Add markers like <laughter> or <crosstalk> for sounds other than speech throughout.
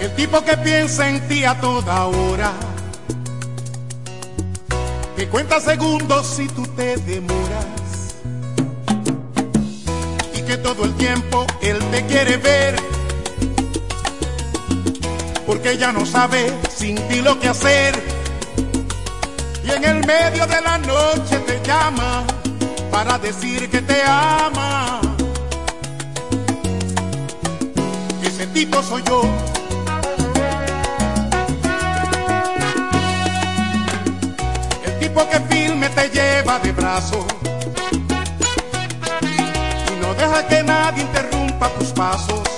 El tipo que piensa en ti a toda hora, que cuenta segundos si tú te demoras, y que todo el tiempo él te quiere ver, porque ya no sabe sin ti lo que hacer, y en el medio de la noche te llama para decir que te ama. Ese tipo soy yo. El tipo que firme te lleva de brazo y no deja que nadie interrumpa tus pasos.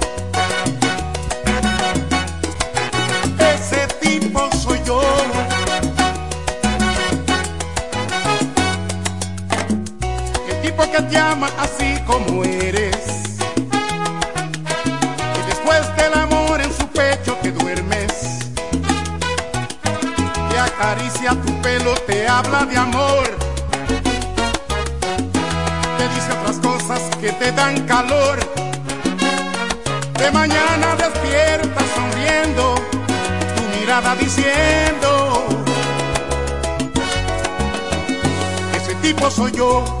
Te ama así como eres. Y después del amor en su pecho te duermes. Te acaricia tu pelo, te habla de amor. Te dice otras cosas que te dan calor. De mañana despiertas sonriendo, tu mirada diciendo, ese tipo soy yo.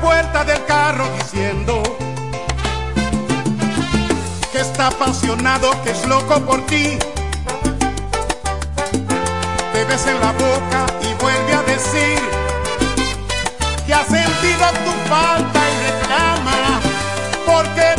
puerta del carro diciendo que está apasionado, que es loco por ti. Te besa en la boca y vuelve a decir que ha sentido tu falta y reclama porque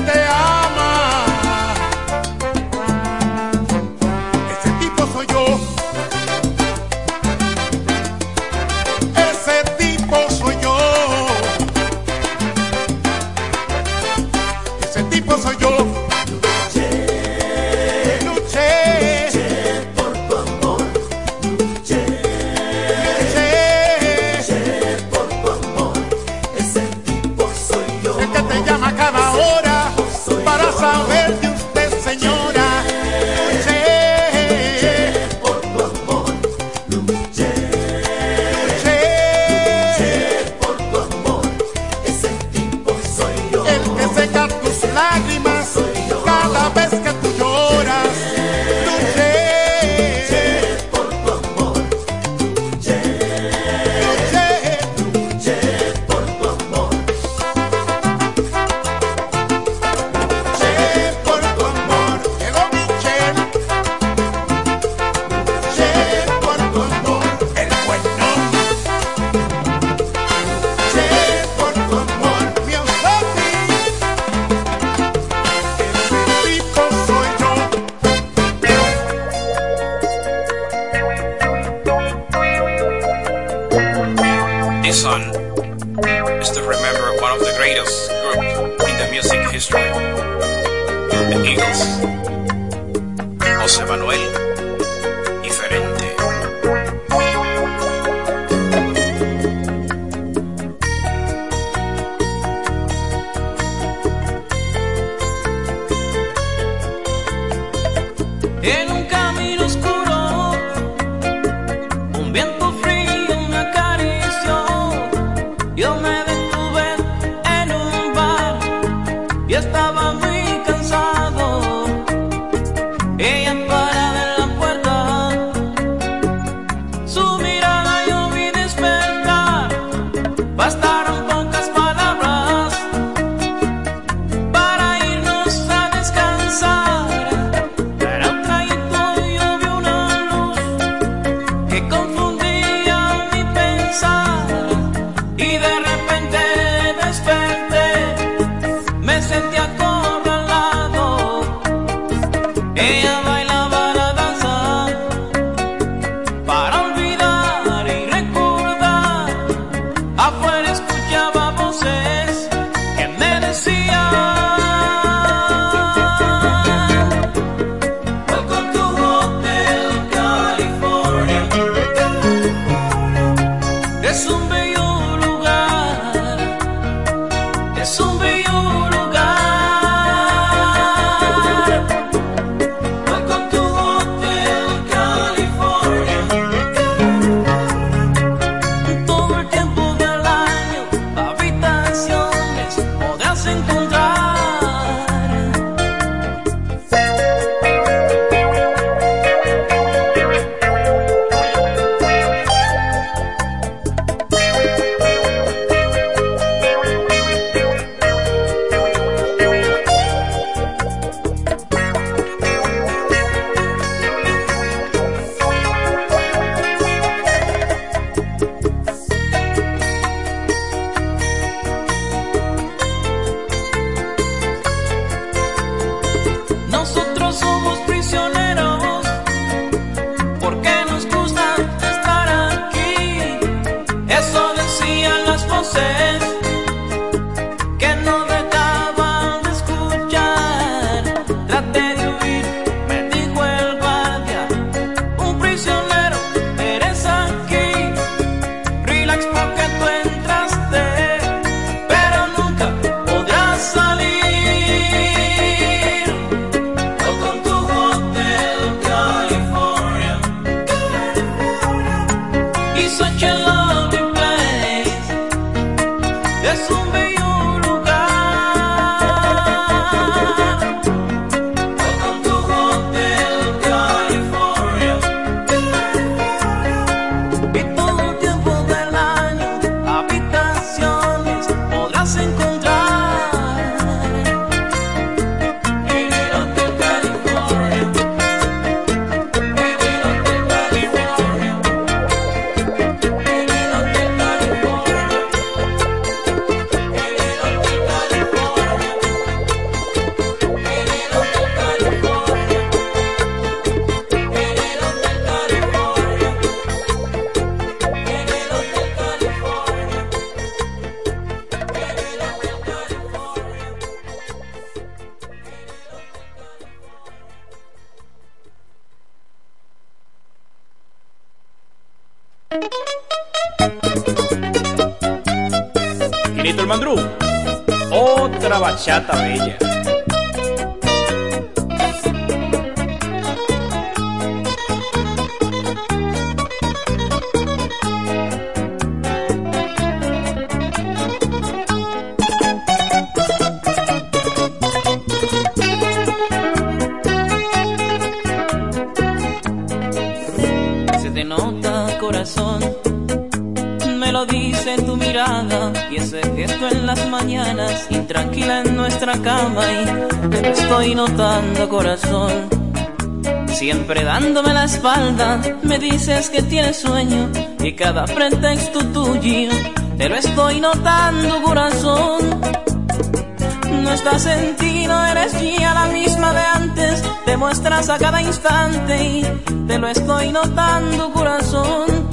me dices que tienes sueño y cada pretexto tuyo te lo estoy notando corazón. No estás en ti, no eres ya la misma de antes, te muestras a cada instante y te lo estoy notando corazón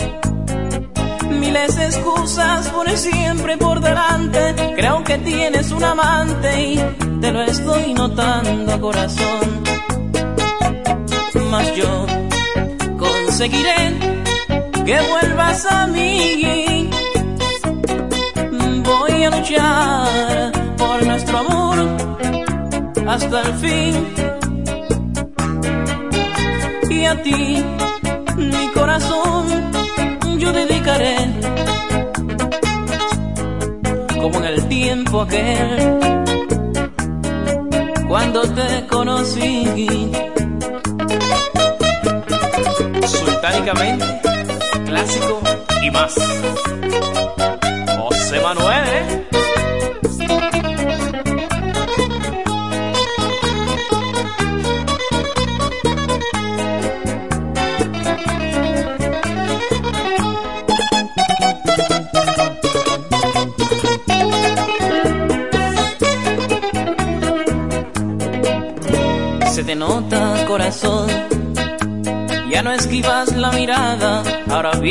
miles de excusas por siempre por delante. Creo que tienes un amante y te lo estoy notando, corazón. Mas yo conseguiré que vuelvas a mí. Voy a luchar por nuestro amor hasta el fin. Y a ti, mi corazón, yo dedicaré como en el tiempo aquel cuando te conocí. Sultánicamente, clásico y más. José Manuel. ¿eh?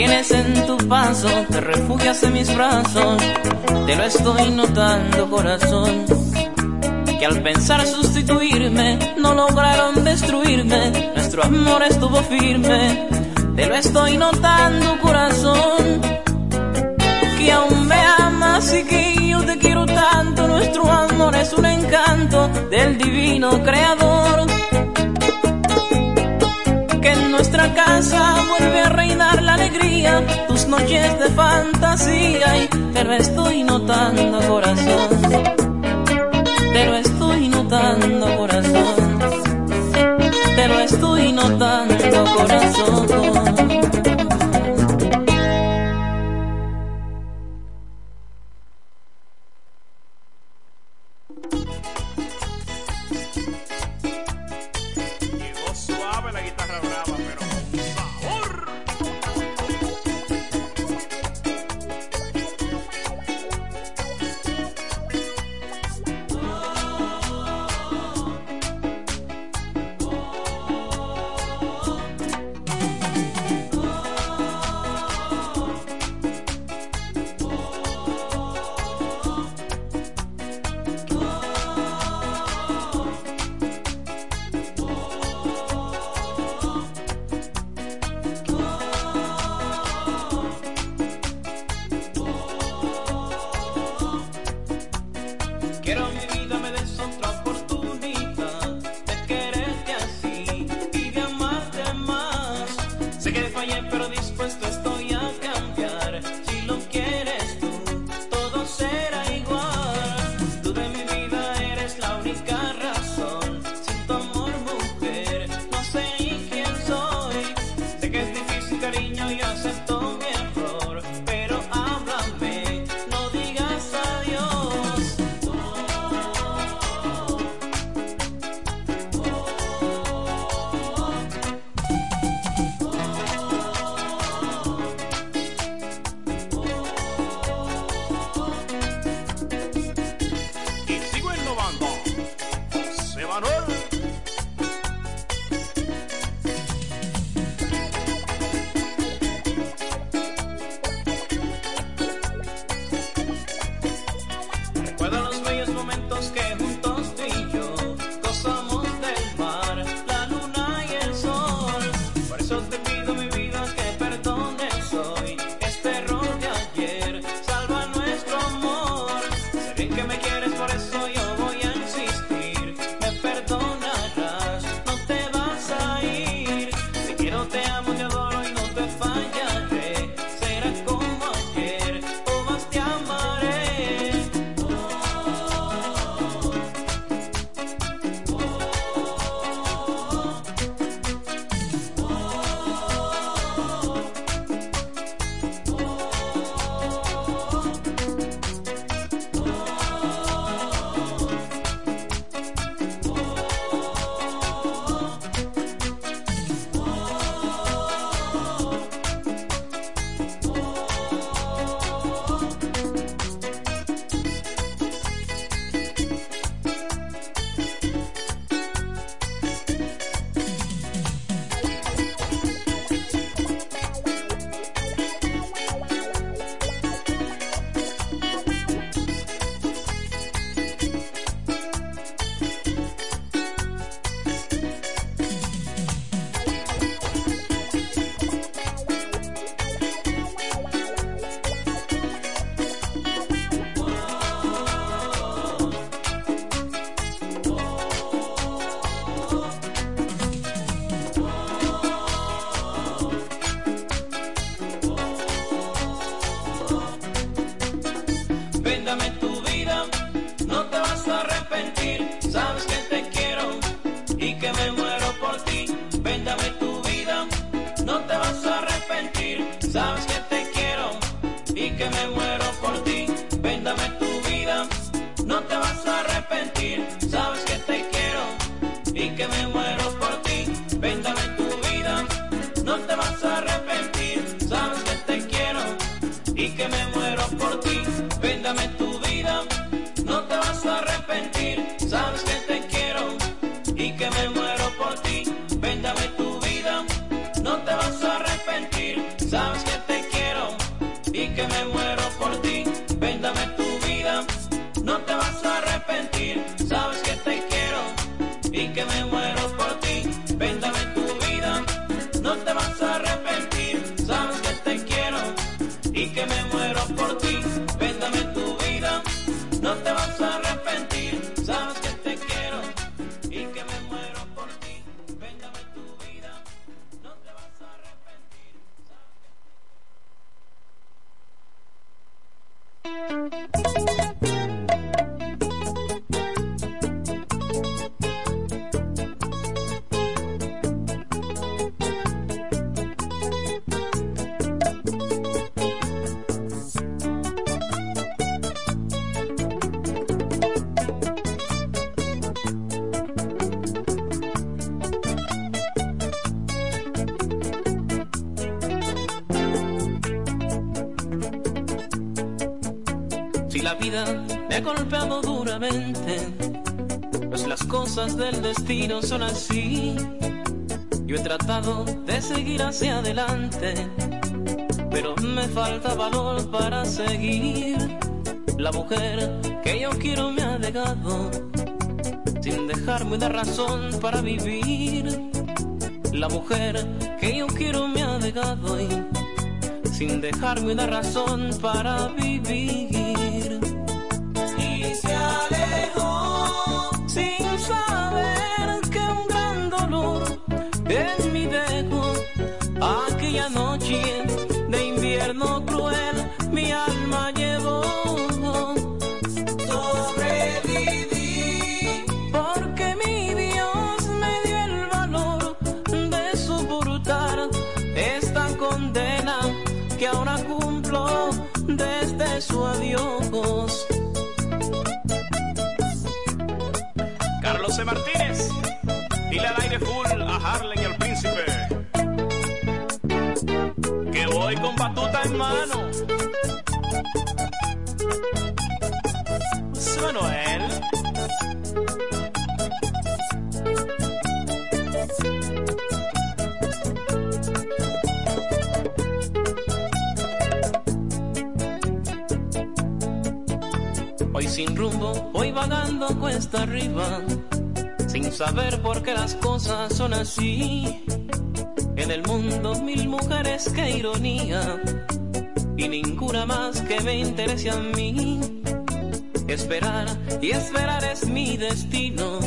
Vienes en tu paso, te refugias en mis brazos, te lo estoy notando corazón. Que al pensar sustituirme, no lograron destruirme, nuestro amor estuvo firme, te lo estoy notando corazón. Que aún me amas y que yo te quiero tanto, nuestro amor es un encanto del divino creador vuelve a reinar la alegría, tus noches de fantasía y te estoy notando corazón, te lo estoy notando corazón, te lo estoy notando corazón. Del destino son así. Yo he tratado de seguir hacia adelante, pero me falta valor para seguir. La mujer que yo quiero me ha dejado, sin dejarme una razón para vivir. La mujer que yo quiero me ha dejado y sin dejarme una razón para vivir. vagando cuesta arriba, sin saber por qué las cosas son así. En el mundo mil mujeres, qué ironía, y ninguna más que me interese a mí. Esperar y esperar es mi destino,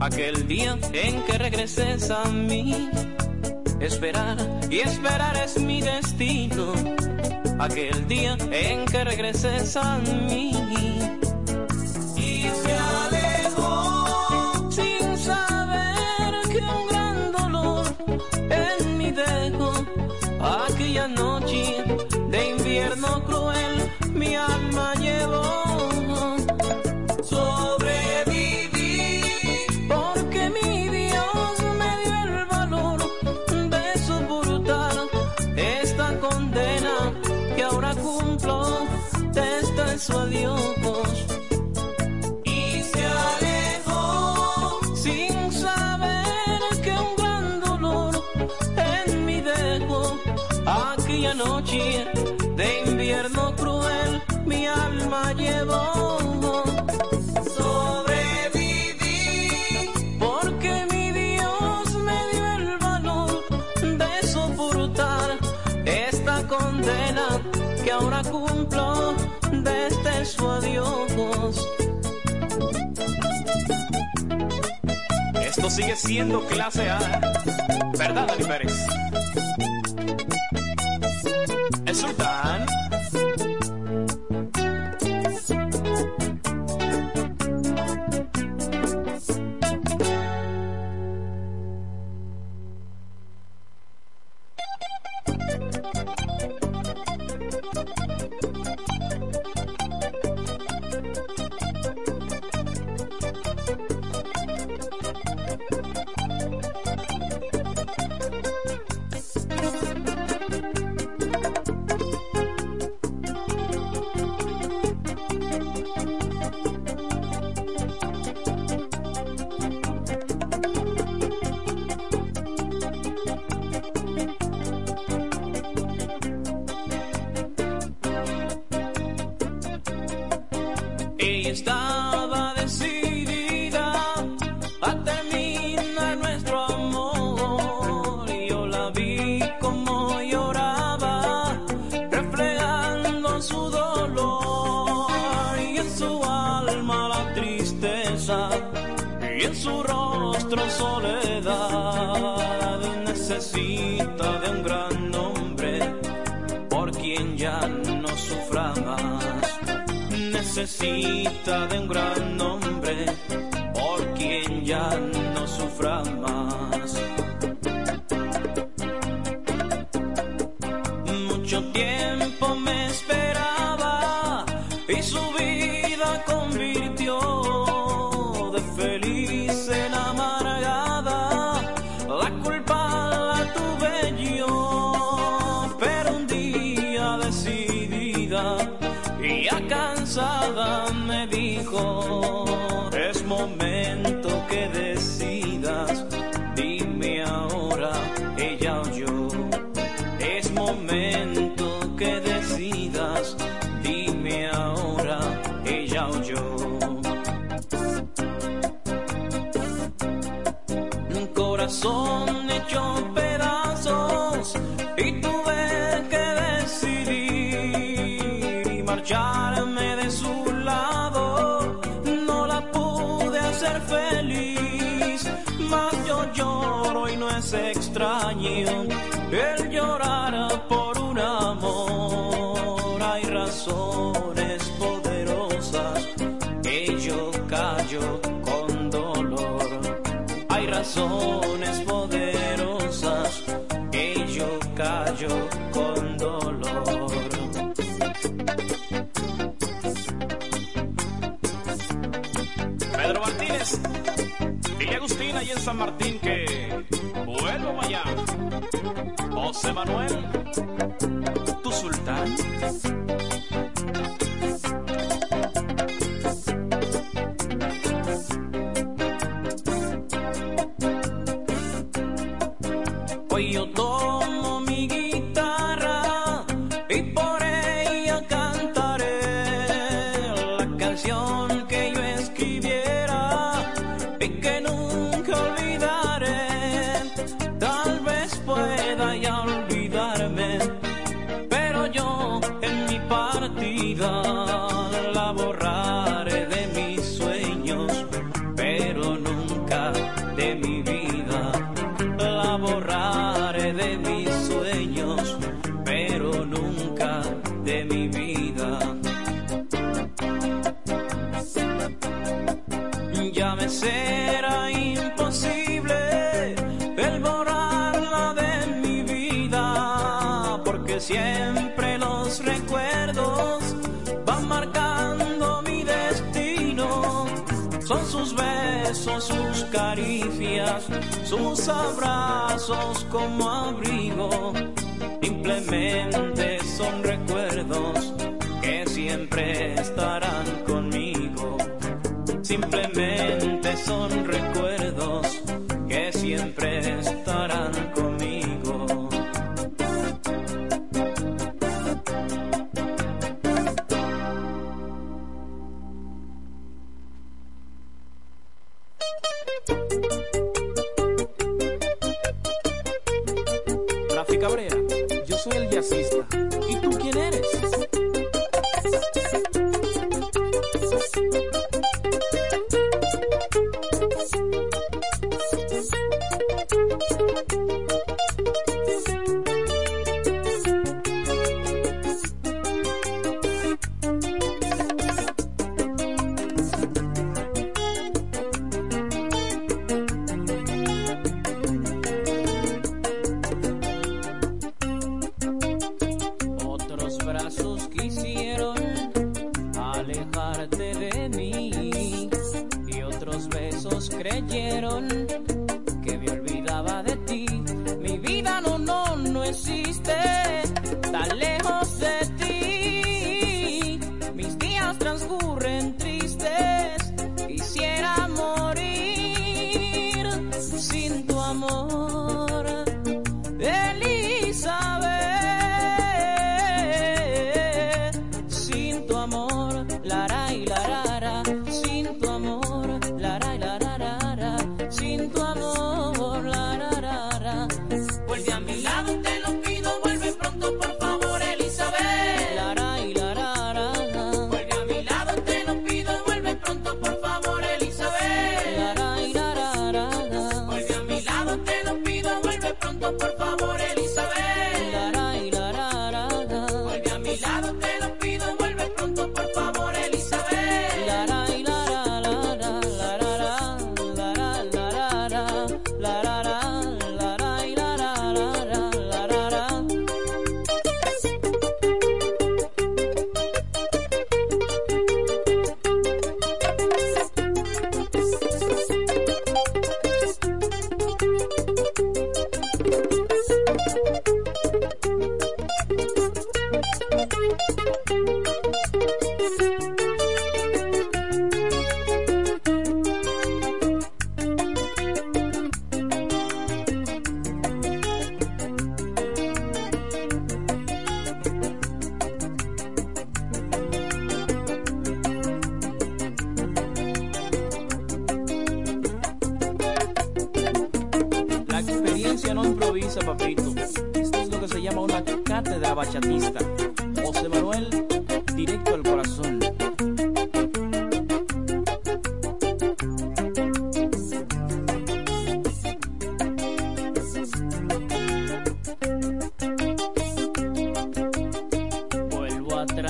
aquel día en que regreses a mí. Esperar y esperar es mi destino, aquel día en que regreses a mí. noche de invierno cruel mi alma llevó. Sobreviví porque mi Dios me dio el valor de soportar esta condena que ahora cumplo desde su adiós. Esto sigue siendo clase A, ¿verdad, Dani Pérez? caricias, sus abrazos como abrigo, simplemente son recuerdos que siempre estarán conmigo, simplemente son recuerdos.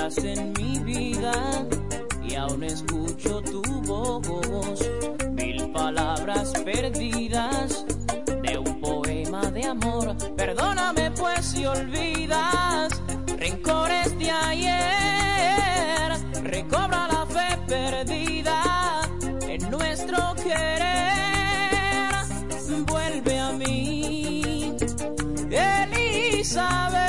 en mi vida y aún escucho tu voz. Mil palabras perdidas de un poema de amor. Perdóname pues si olvidas rencores de ayer. Recobra la fe perdida en nuestro querer. Vuelve a mí, Elizabeth.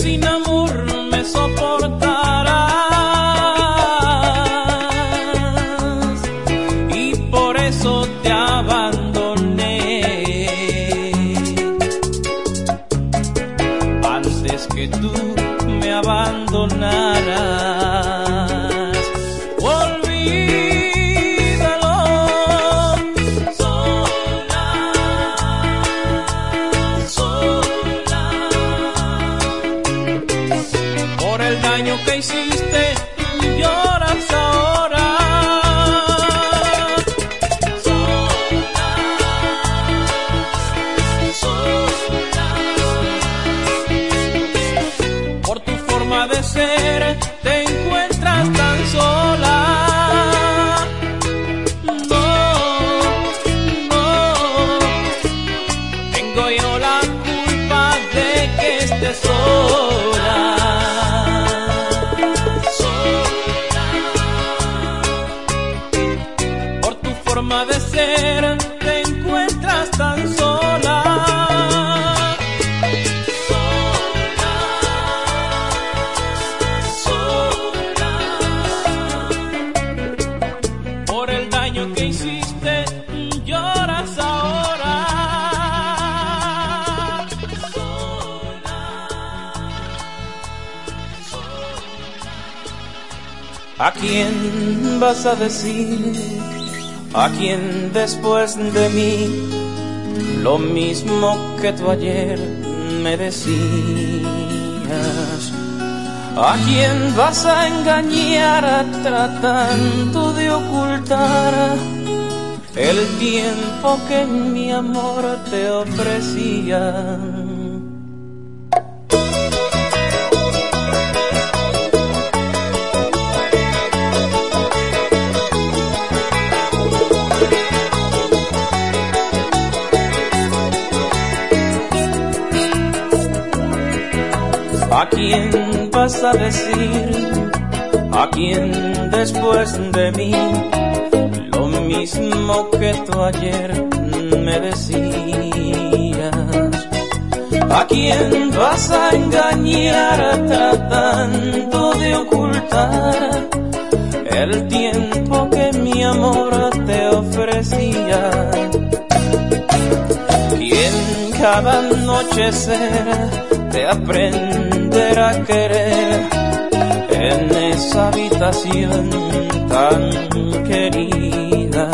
sin amor me soporta. ¿A quién vas a decir? ¿A quién después de mí? Lo mismo que tú ayer me decías. ¿A quién vas a engañar tratando de ocultar el tiempo que mi amor te ofrecía? Vas a decir? ¿A quién después de mí? Lo mismo que tú ayer me decías. ¿A quién vas a engañar tratando de ocultar el tiempo que mi amor te ofrecía? ¿Quién cada noche será de aprender querer en esa habitación tan querida.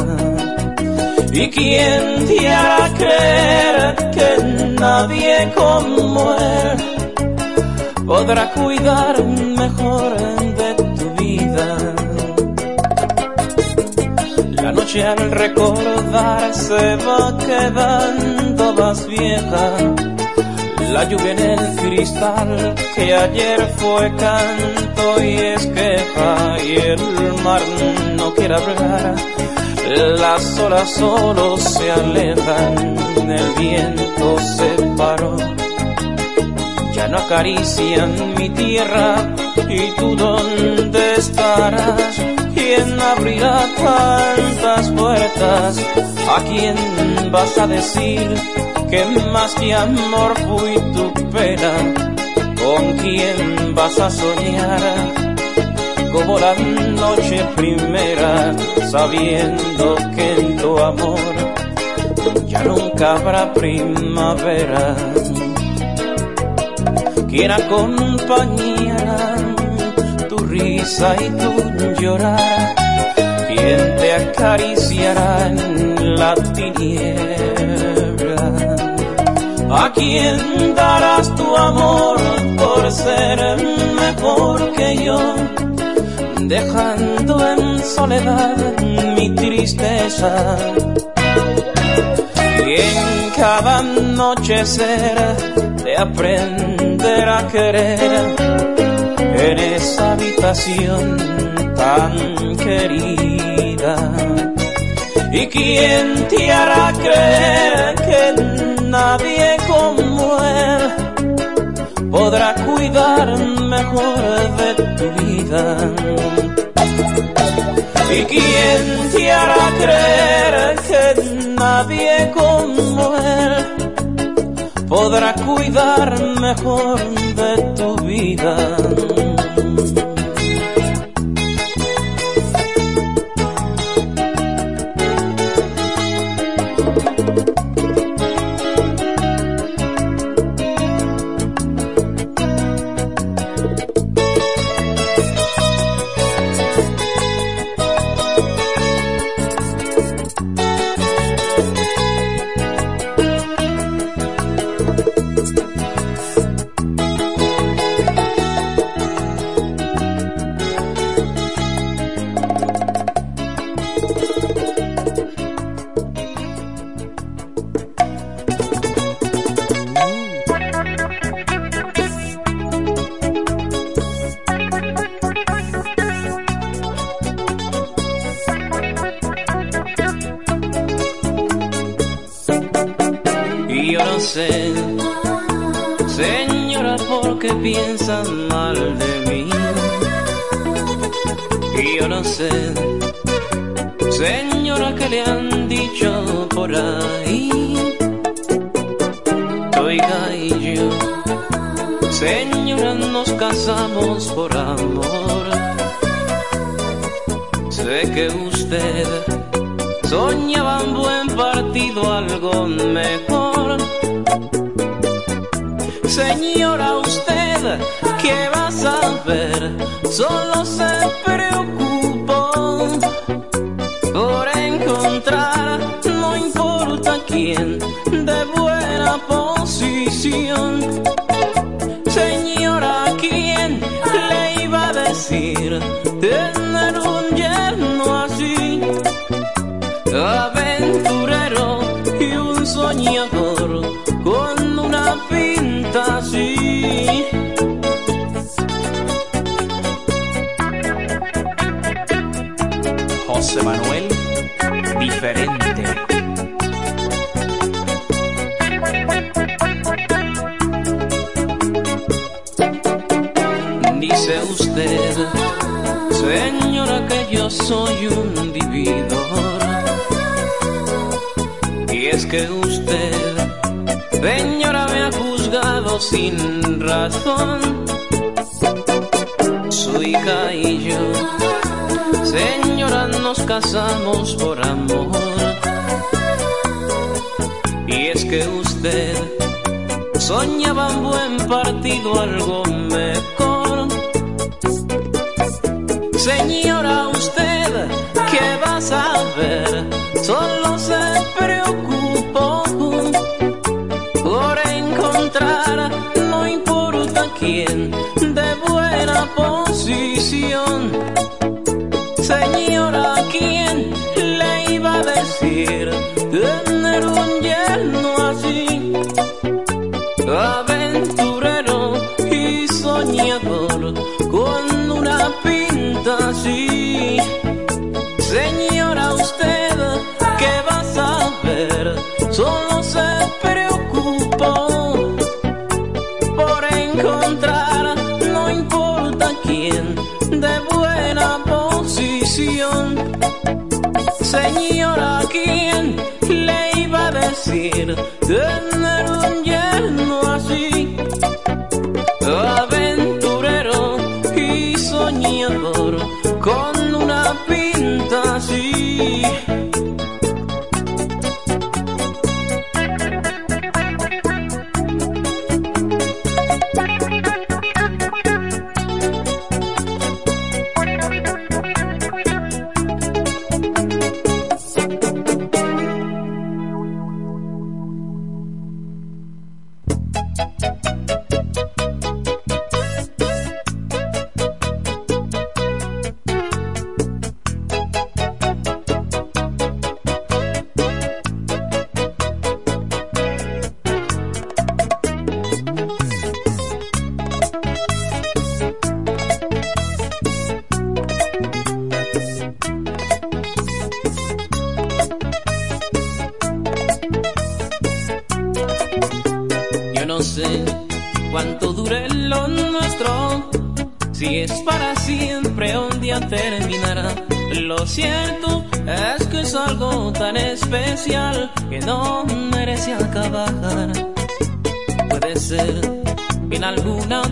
¿Y quién te hará creer que nadie como él podrá cuidar mejor de tu vida? La noche al recordar se va quedando más vieja la lluvia en el cristal que ayer fue canto y es queja y el mar no quiere hablar. Las olas solo se alejan, el viento se paró. Ya no acarician mi tierra y tú dónde estarás. ¿Quién abrirá tantas puertas? ¿A quién vas a decir? Que más que amor fui tu pena, con quién vas a soñar, como la noche primera, sabiendo que en tu amor ya nunca habrá primavera. Quién acompañará risa y tu llorar, ¿quién te acariciará en la tiniebla? ¿A quién darás tu amor por ser mejor que yo? Dejando en soledad mi tristeza. Y en cada anochecer de aprender a querer en esa habitación tan querida. ¿Y quién te hará creer que nadie como él podrá cuidar mejor de tu vida? ¿Y quién te hará creer que nadie como él podrá cuidar mejor de tu vida? José Manuel Diferente. Dice usted, señora, que yo soy un vividor. Y es que usted, señora, me ha juzgado sin razón casamos por amor. Y es que usted soñaba un buen partido, algo mejor. Señor in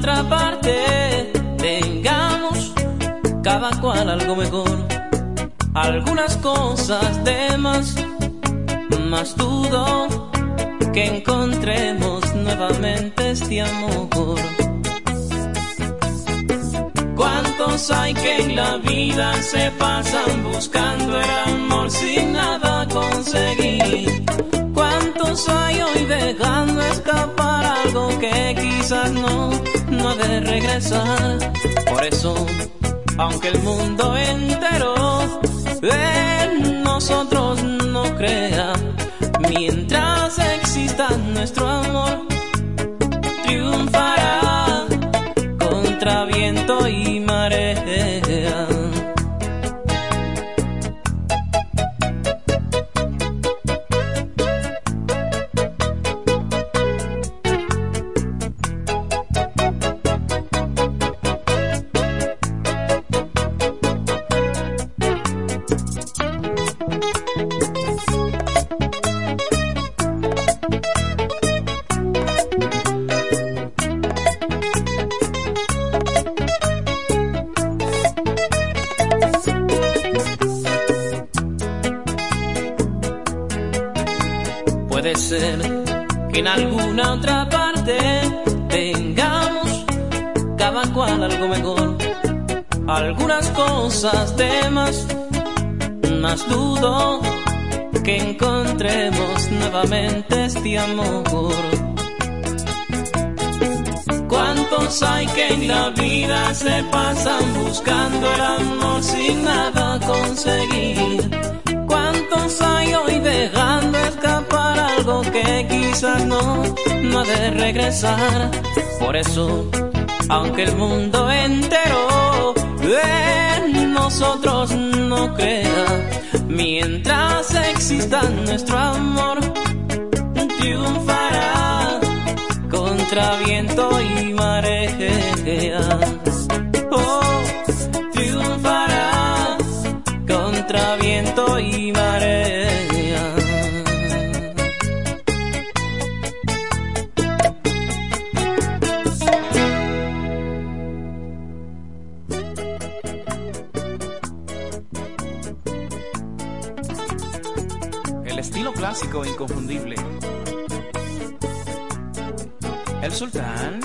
otra parte tengamos cada cual algo mejor, algunas cosas de más, más dudo que encontremos nuevamente este amor. ¿Cuántos hay que en la vida se pasan buscando el amor sin nada conseguir? ¿Cuántos hay hoy dejando escapar algo que quizás no, de regresar? Por eso, aunque el mundo entero en nosotros no crea, Mientras exista nuestro amor, triunfará contra viento y marea. Más, más dudo que encontremos nuevamente este amor. ¿Cuántos hay que en la vida se pasan buscando el amor sin nada conseguir? ¿Cuántos hay hoy dejando escapar algo que quizás no, no ha de regresar? Por eso, aunque el mundo entero en nosotros no crea. Mientras exista nuestro amor, triunfará contra viento y inconfundible. El sultán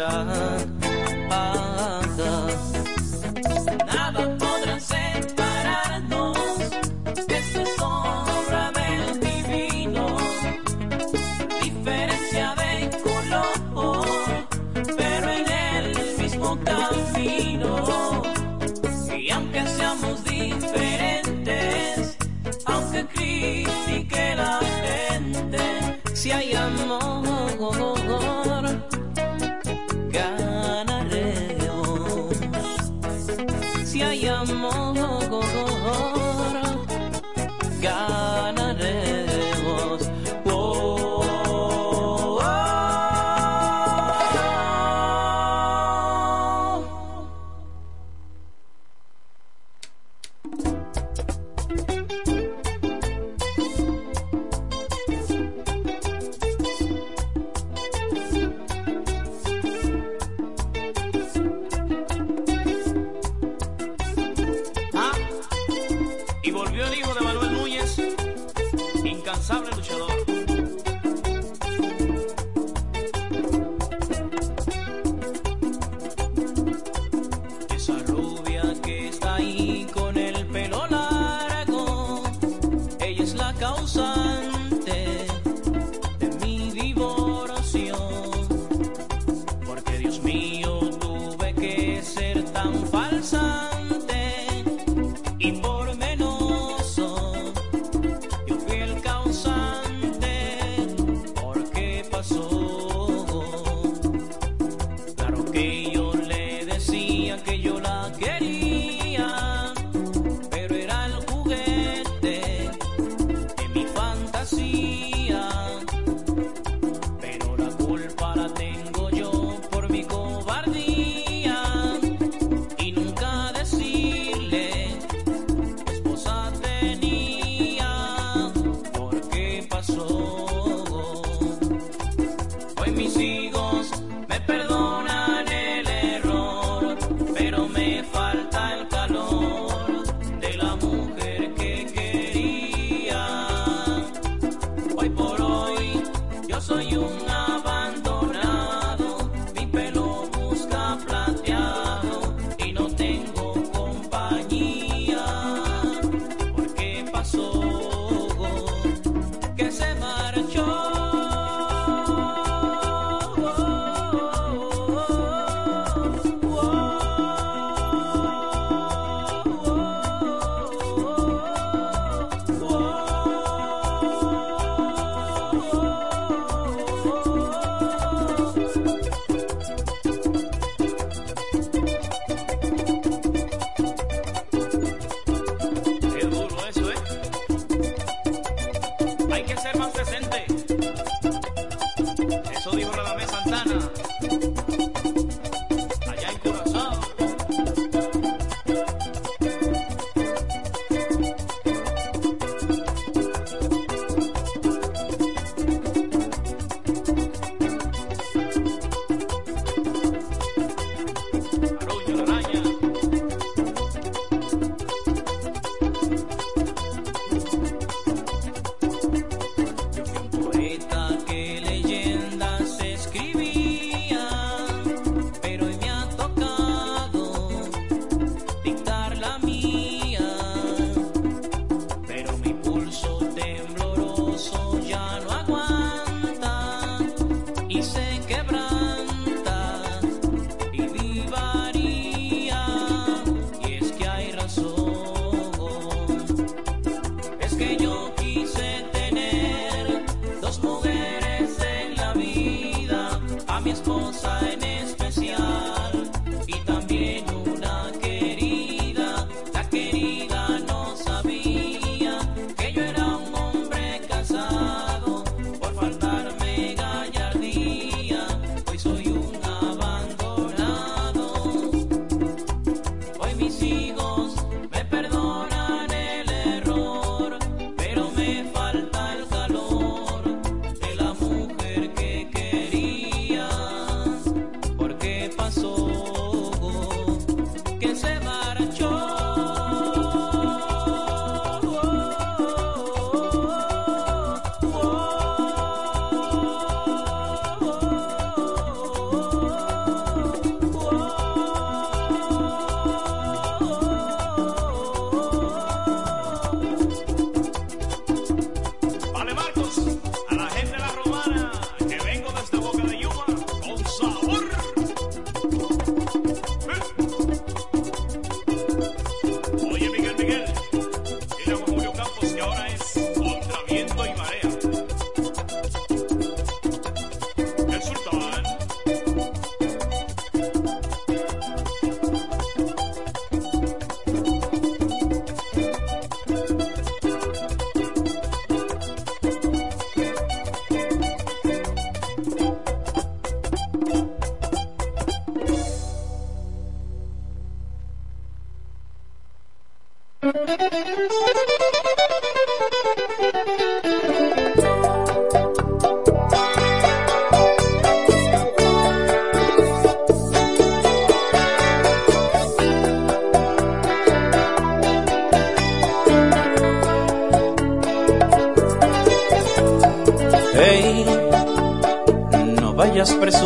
así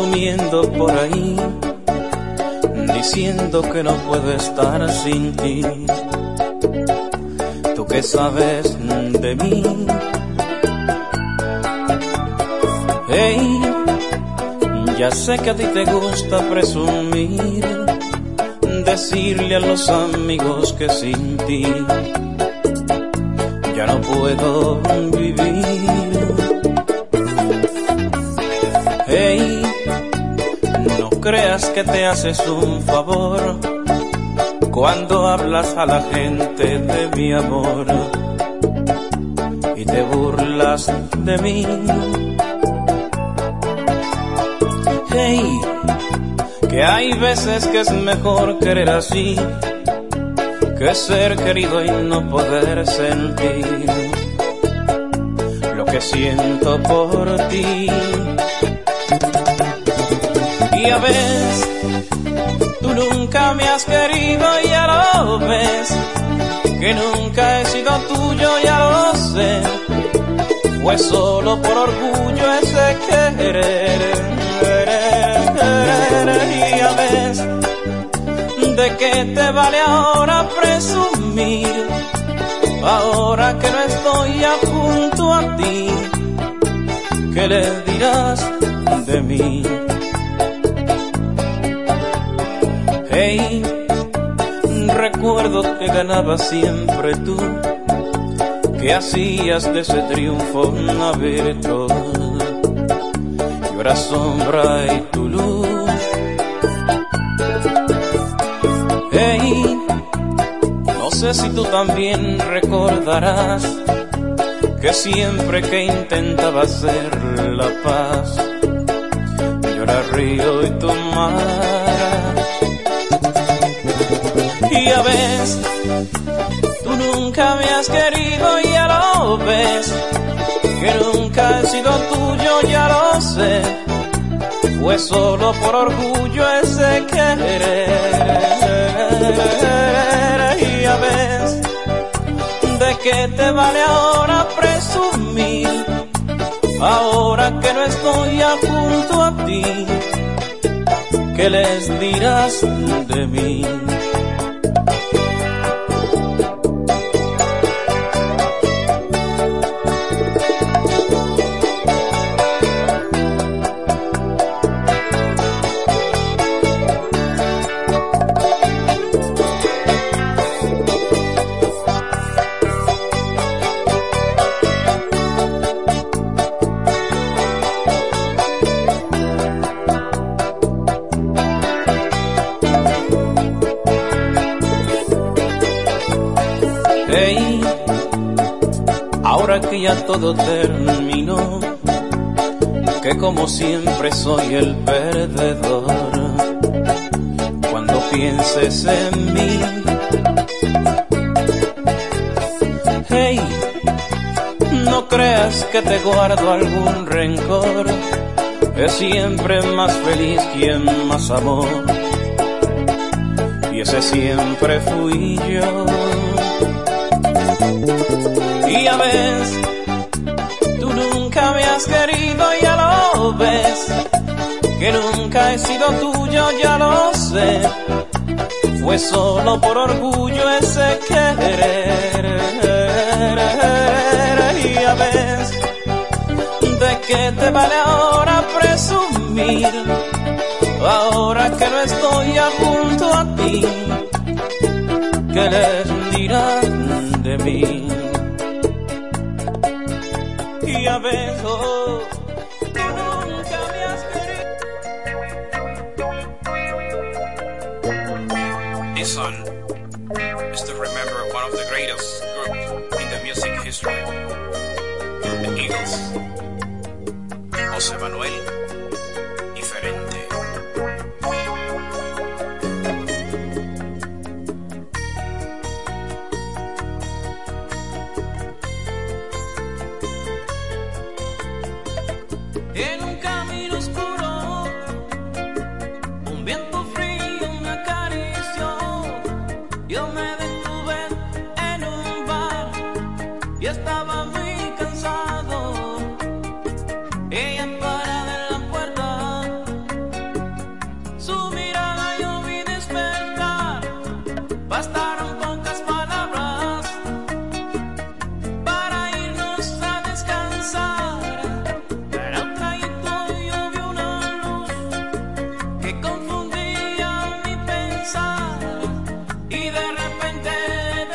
presumiendo por ahí, diciendo que no puedo estar sin ti. Tú que sabes de mí. Hey, ya sé que a ti te gusta presumir, decirle a los amigos que sin ti ya no puedo vivir. Creas que te haces un favor cuando hablas a la gente de mi amor y te burlas de mí. Hey, que hay veces que es mejor querer así que ser querido y no poder sentir lo que siento por ti ya ves, tú nunca me has querido, y ya lo ves, que nunca he sido tuyo, ya lo sé, fue solo por orgullo ese querer, ya ves, de qué te vale ahora presumir, ahora que no estoy ya junto a ti, ¿qué le dirás de mí? Recuerdo que ganabas siempre tú, que hacías de ese triunfo una virtud. Y sombra y tu luz. Hey, no sé si tú también recordarás que siempre que intentaba hacer la paz, yo era río y tu mar ya ves, tú nunca me has querido y ya lo ves, que nunca he sido tuyo, ya lo sé, fue solo por orgullo ese querer. Y ya ves, de qué te vale ahora presumir, ahora que no estoy ya junto a ti, ¿qué les dirás de mí? Ya todo terminó, que como siempre soy el perdedor. Cuando pienses en mí, hey, no creas que te guardo algún rencor, es siempre más feliz quien más amó, y ese siempre fui yo y ya ves, tú nunca me has querido, ya lo ves. Que nunca he sido tuyo, ya lo sé. Fue solo por orgullo ese querer. Y ya ves, de qué te vale ahora presumir. Ahora que no estoy junto a ti, ¿qué les beso que nunca me has querido. This song is to remember one of the greatest groups in the music history, the Eagles. José Manuel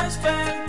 best friend.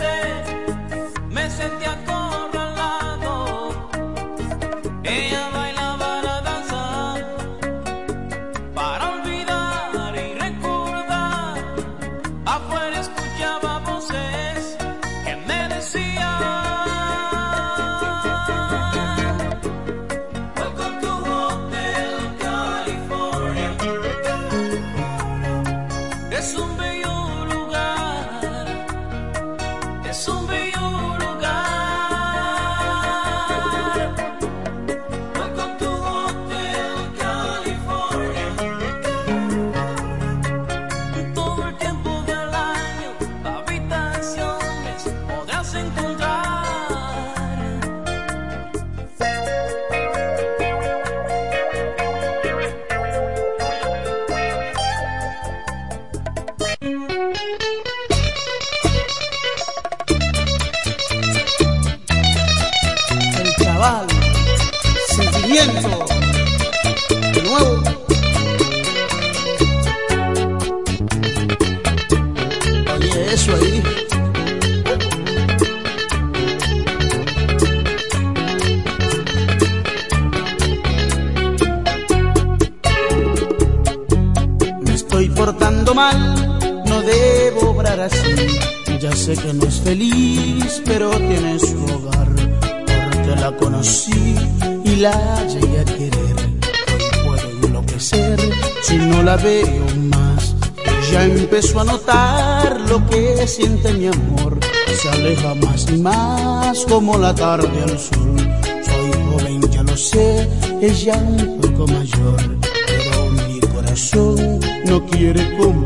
siente mi amor se aleja más y más como la tarde al sol. Soy joven, ya lo sé, ella un poco mayor, pero mi corazón no quiere comer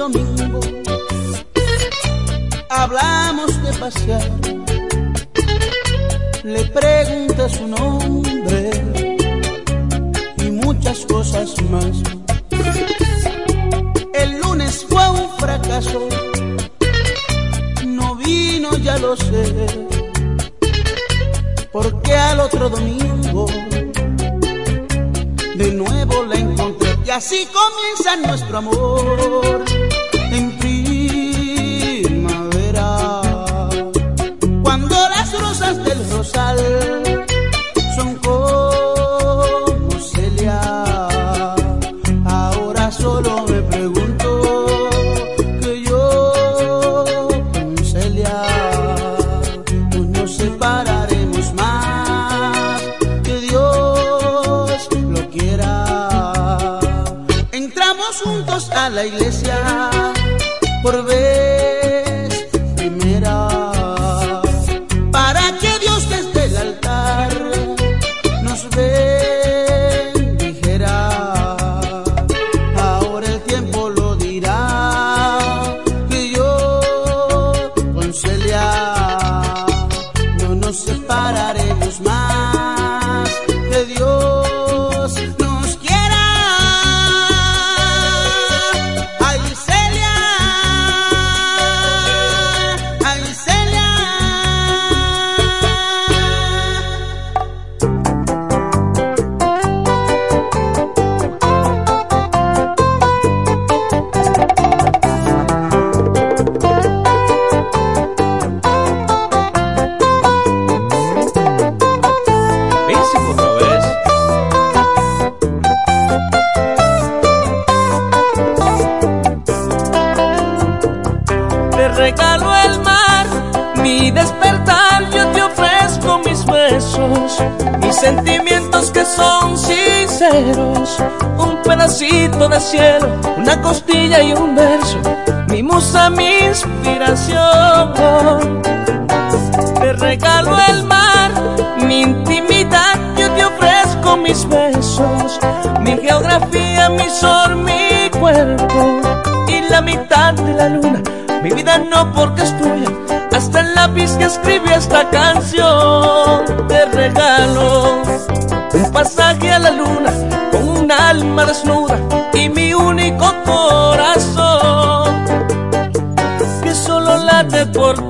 domingo hablamos de pasear. Le pregunté su nombre y muchas cosas más. El lunes fue un fracaso, no vino, ya lo sé, porque al otro domingo de nuevo la encontré y así comienza nuestro amor. Porque es tuya, hasta el lápiz que escribió esta canción te regalo un pasaje a la luna con un alma desnuda y mi único corazón que solo late por.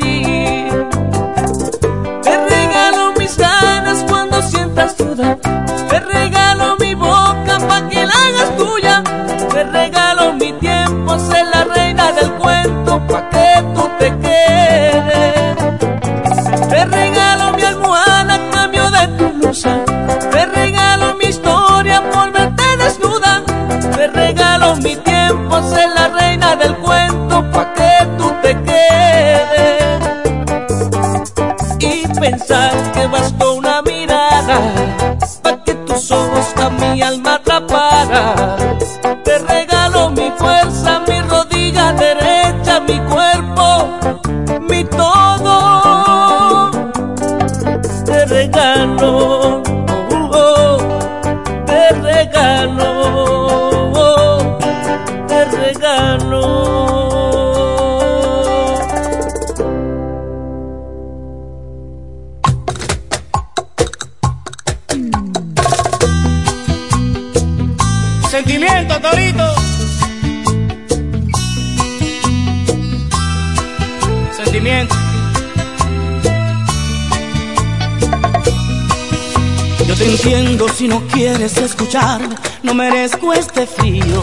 merezco este frío.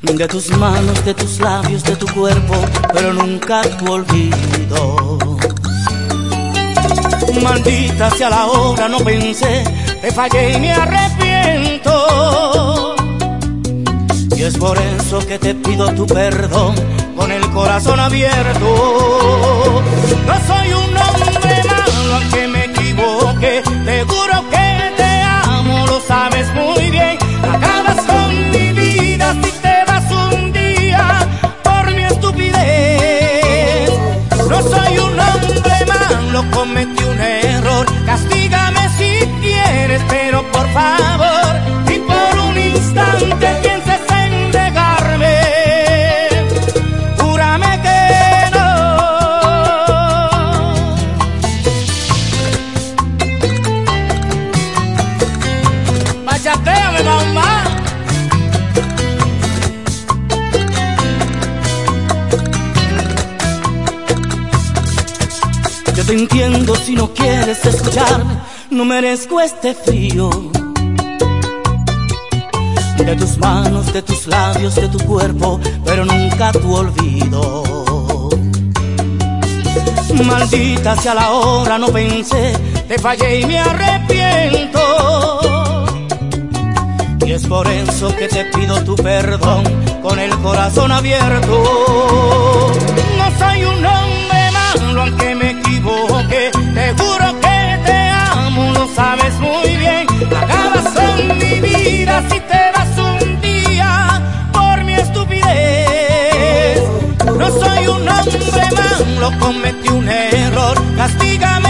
De tus manos, de tus labios, de tu cuerpo, pero nunca tu olvido. Maldita sea la hora, no pensé, te fallé y me arrepiento. Y es por eso que te pido tu perdón con el corazón abierto. No soy un hombre malo, aunque me equivoque, te cometí un error, castígame si quieres, pero por favor, quieres no merezco este frío. De tus manos, de tus labios, de tu cuerpo, pero nunca tu olvido. Maldita sea la hora, no pensé, te fallé y me arrepiento. Y es por eso que te pido tu perdón con el corazón abierto. No soy un hombre malo aunque me muy bien. Acabas con mi vida si te vas un día por mi estupidez. No soy un hombre malo, cometí un error, castígame.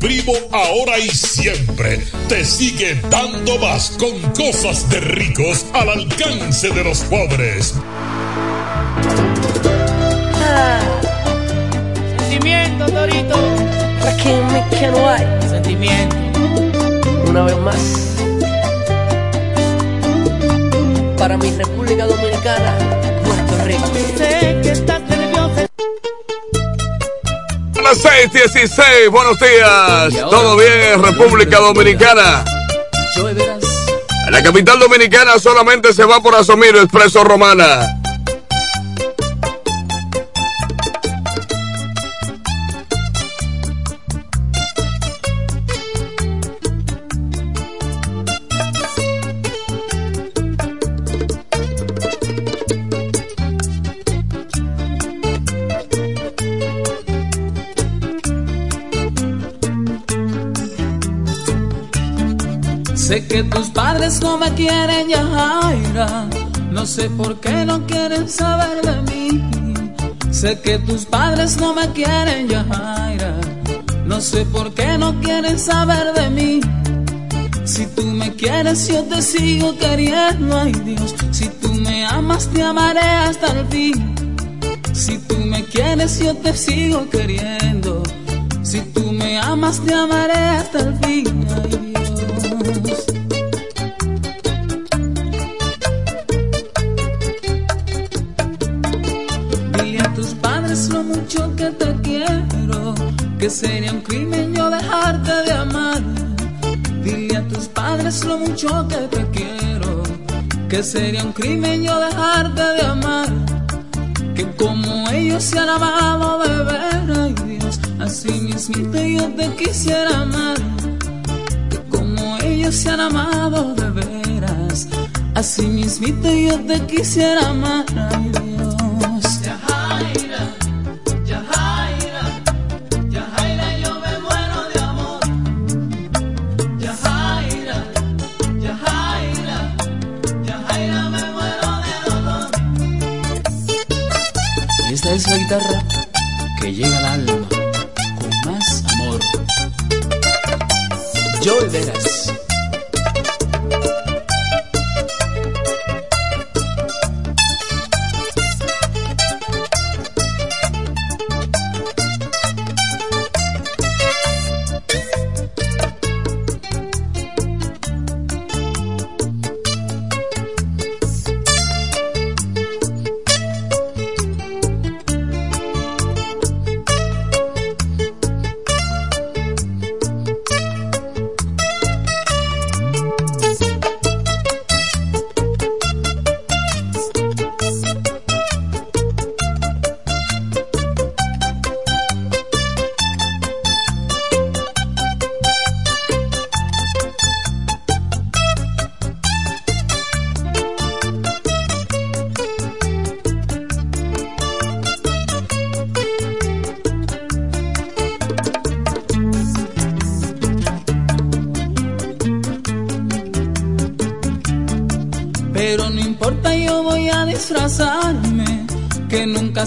Primo ahora y siempre te sigue dando más con cosas de ricos al alcance de los pobres. Sentimiento, Torito. Sentimiento. Una vez más. Para mi República Dominicana, Puerto Rico. Las 6:16, buenos días. ¿Todo bien en República Dominicana? En la capital dominicana solamente se va por asumir el Expreso Romana. Que tus padres no me quieren, Yajaira. No sé por qué no quieren saber de mí. Sé que tus padres no me quieren, Yajaira. No sé por qué no quieren saber de mí. Si tú me quieres, yo te sigo queriendo, ay Dios. Si tú me amas, te amaré hasta el fin. Si tú me quieres, yo te sigo queriendo. Si tú me amas, te amaré hasta el fin, sería un crimen yo dejarte de amar. Que como ellos se han amado de ver, ay Dios, así mismito yo te quisiera amar. Que como ellos se han amado de veras, así mismito yo te quisiera amar, ay Dios. Joy Vegas. Pero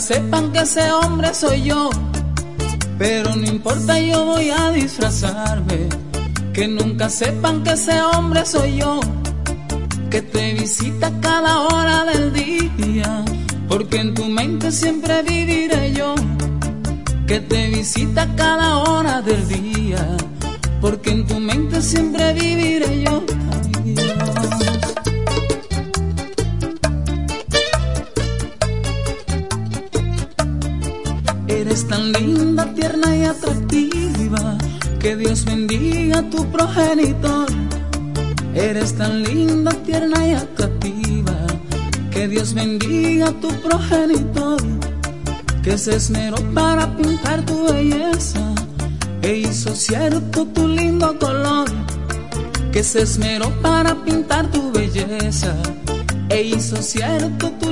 sepan que ese hombre soy yo. Pero no importa, yo voy a disfrazarme. Que nunca sepan que ese hombre soy yo. Que te visita cada hora del día. Porque en tu mente siempre viviré yo. Que te visita cada hora del día. Porque en tu mente siempre viviré yo. Progenitor. Eres tan linda, tierna y atractiva, que Dios bendiga a tu progenitor. Que se esmeró para pintar tu belleza, e hizo cierto tu lindo color. Que se esmeró para pintar tu belleza, e hizo cierto tu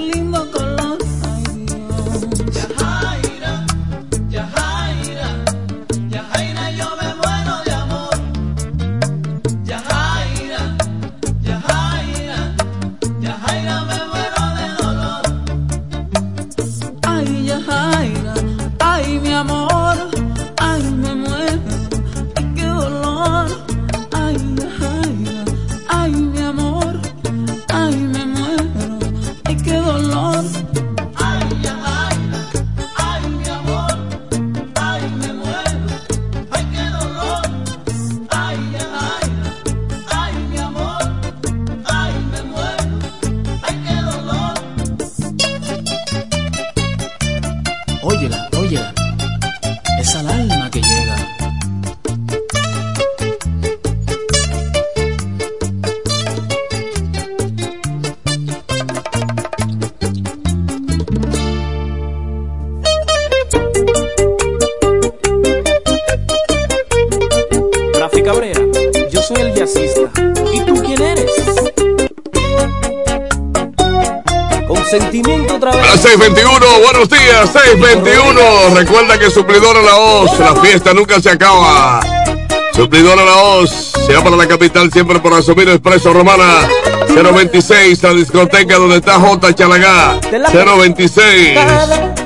621. Recuerda que Suplidora La Hoz, la fiesta nunca se acaba. Suplidora La Hoz, se va para la capital siempre por asumir Expreso Romana. 026, la discoteca donde está J. Chalagá. 026.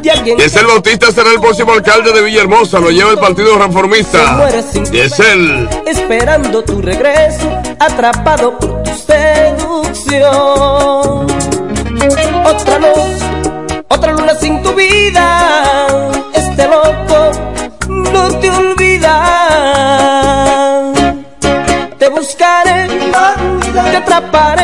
Y es el Bautista será el próximo alcalde de Villahermosa. Lo lleva el Partido Reformista. Y es él. Esperando tu regreso, atrapado por tu seducción. Otra luz, otra luna sin tu vida. Te atraparé,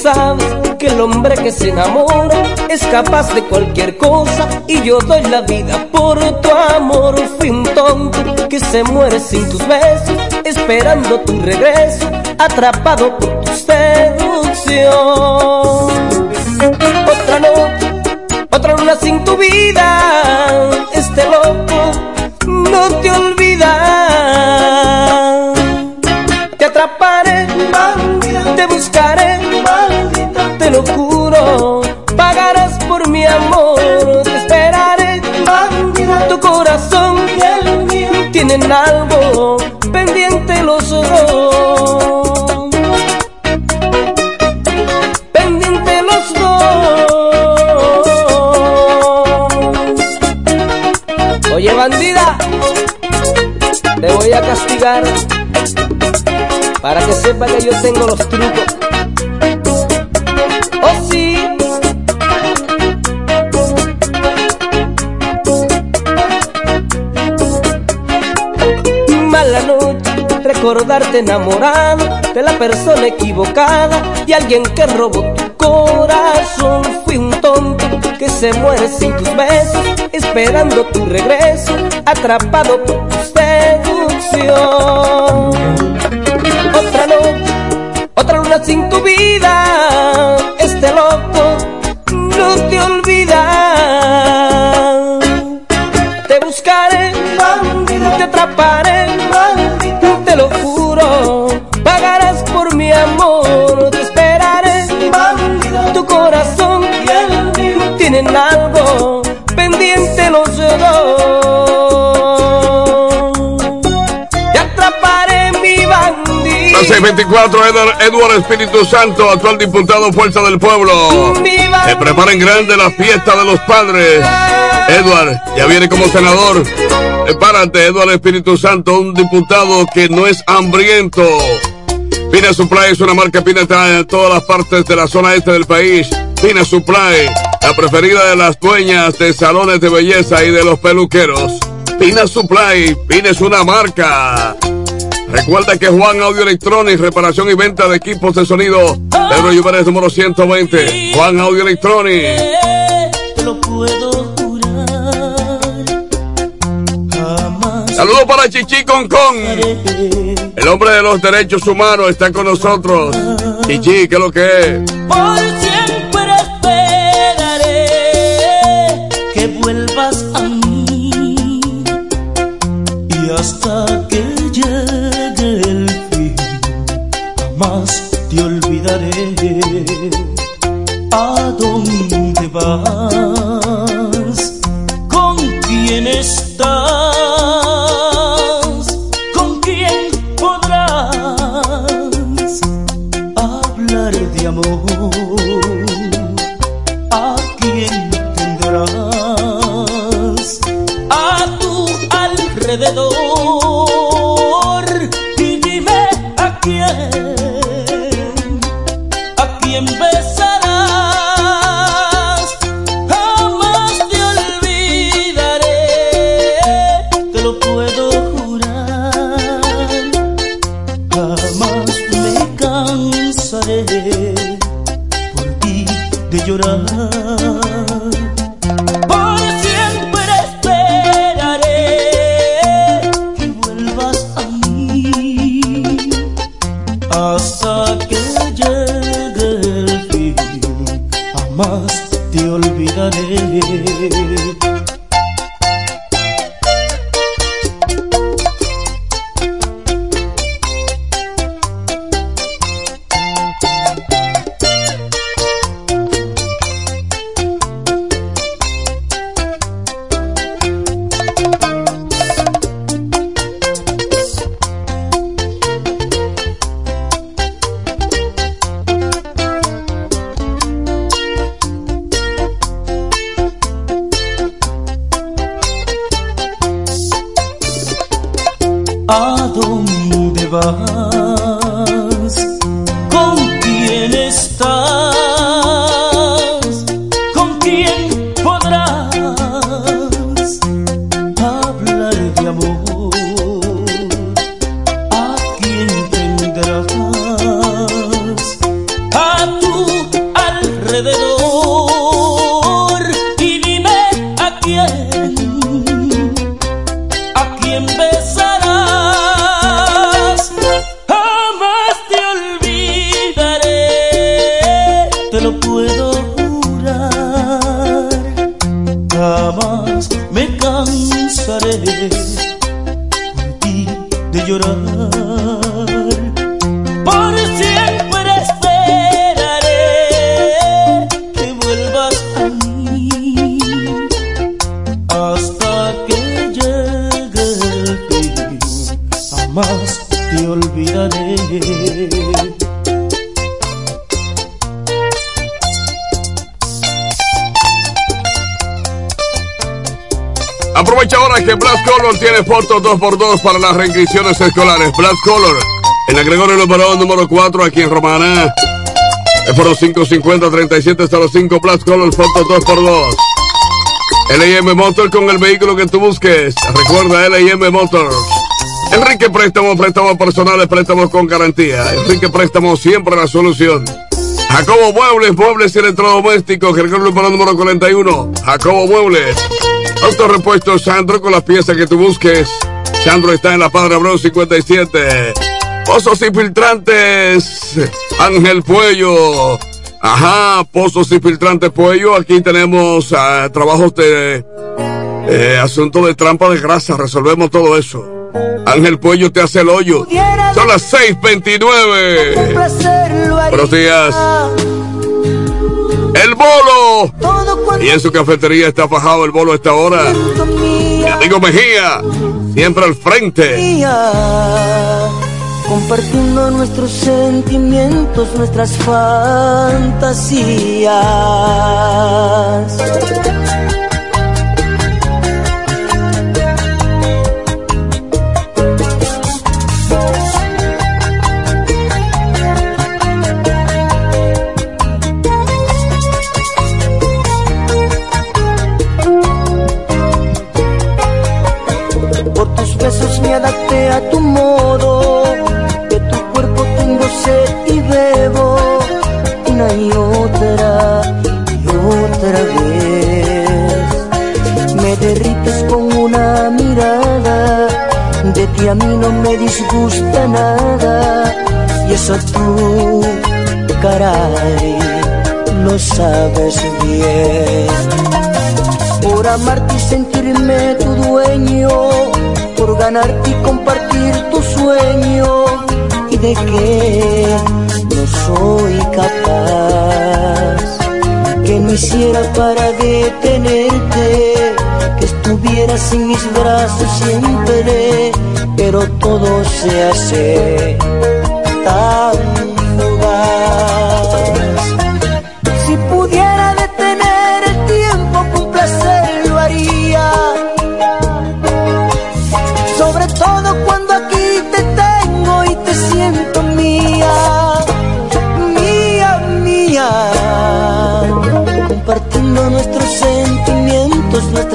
sabes que el hombre que se enamora es capaz de cualquier cosa y yo doy la vida por tu amor. Fui un tonto que se muere sin tus besos, esperando tu regreso, atrapado por tu seducción. Otra noche, otra luna sin tu vida, tienen algo pendiente los dos. Pendiente los dos. Oye, bandida, te voy a castigar para que sepa que yo tengo los trucos. Recordarte enamorado de la persona equivocada y alguien que robó tu corazón. Fui un tonto que se muere sin tus besos, esperando tu regreso, atrapado por tu seducción. Otra noche, otra luna sin tu vida, 2024, Edward, Edward Espíritu Santo, actual diputado Fuerza del Pueblo. Se prepara en grande la fiesta de los padres. Edward ya viene como senador. Prepárate, Edward Espíritu Santo, un diputado que no es hambriento. Pina Supply es una marca Pina en todas las partes de la zona este del país. Pina Supply, la preferida de las dueñas de salones de belleza y de los peluqueros. Pina Supply, Pina es una marca. Recuerda que Juan Audio Electronics, reparación y venta de equipos de sonido. Pedro Lluveres número 120. Juan Audio Electronics. lo puedo Saludos para Chichi Con Con. El hombre de los derechos humanos está con nosotros. Chichi, ¿qué es lo que es? ¿A quién tendrás a tu alrededor? Y dime a quién, de 2x2 para las reinscripciones escolares. Black Color, en la Gregorio Luperón número 4, aquí en Romaná. El foro 550-3705, Black Color, fotos 2x2. LIM Motor con el vehículo que tú busques. Recuerda LIM Motors. Enrique Préstamo, préstamos personales, préstamos con garantía. Enrique Préstamo, siempre la solución. Jacobo Muebles, muebles y electrodomésticos, Gregorio Luperón número 41. Jacobo Muebles. Autorepuesto Sandro con las piezas que tú busques. Sandro está en la Padre Abreu 57. Pozos y filtrantes. Ángel Puello. Ajá, pozos y filtrantes Puello. Aquí tenemos ah, trabajos de eh, asunto de trampa de grasa. Resolvemos todo eso. Ángel Puello te hace el hoyo. Son las 6:29. Buenos días. El bolo. Y en su cafetería está fajado el bolo a esta hora. Amigo Mejía, siempre al frente. compartiendo nuestros sentimientos, nuestras fantasías. Sabes bien. Por amarte y sentirme tu dueño, por ganarte y compartir tu sueño y de que no soy capaz que no hiciera para detenerte, que estuvieras en mis brazos siempre, pero todo se hace tan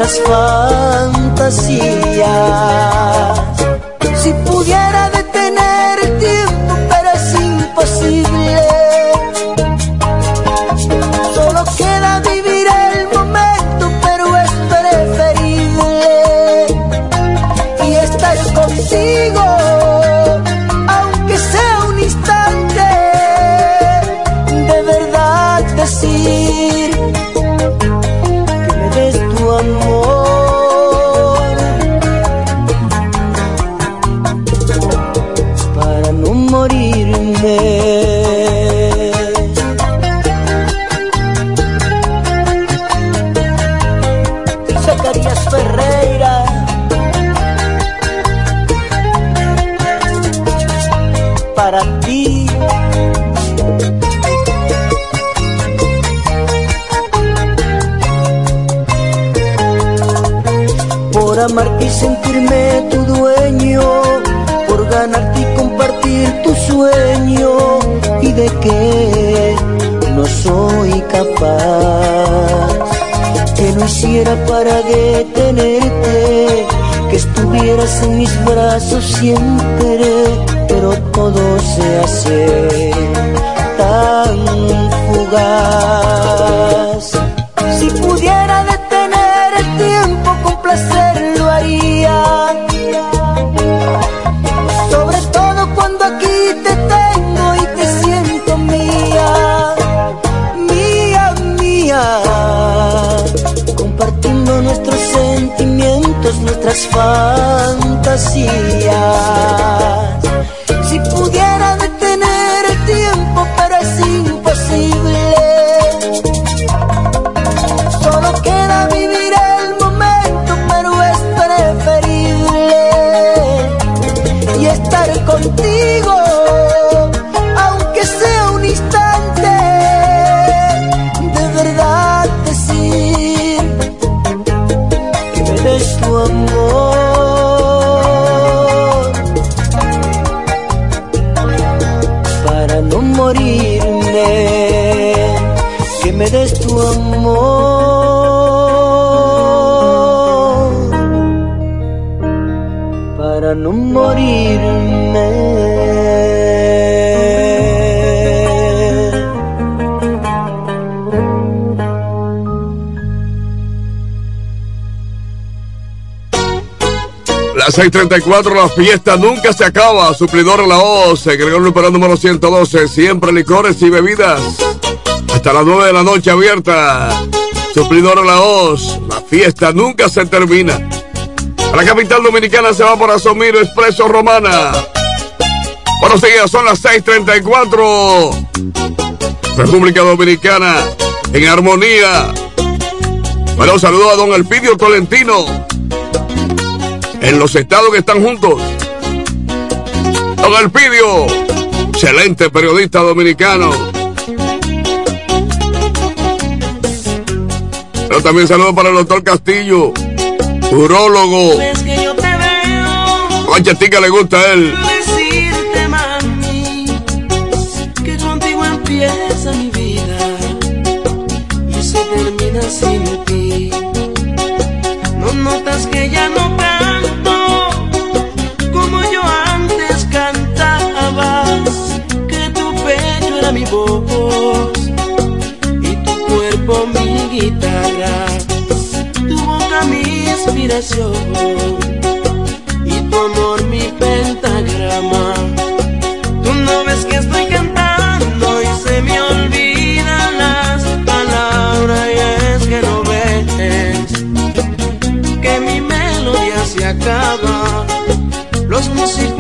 nuestras fantasías. Capaz, que no hiciera para detenerte, que estuvieras en mis brazos siempre, pero todo se hace tan fugaz. Sentimientos, no morirme. Las 6:34, la fiesta nunca se acaba. Suplidor La Hoz, Gregorio Luperón número 112. Siempre licores y bebidas. Hasta las 9 de la noche abierta. Suplidor La Hoz, la fiesta nunca se termina. A la capital dominicana se va por Asomiro Expreso Romana. Buenos días, son las 6:34. República Dominicana en armonía. Bueno, saludo a don Elpidio Tolentino en los estados que están juntos. Don Elpidio, excelente periodista dominicano. Pero también saludo para el doctor Castillo, urólogo. Ves que yo te veo Concha Tica le gusta a él. decirte, mami, que contigo empieza mi vida y se termina sin ti. No notas que ya no y tu amor mi pentagrama. Tú no ves que estoy cantando y se me olvidan las palabras y es que no ves que mi melodía se acaba. Los músicos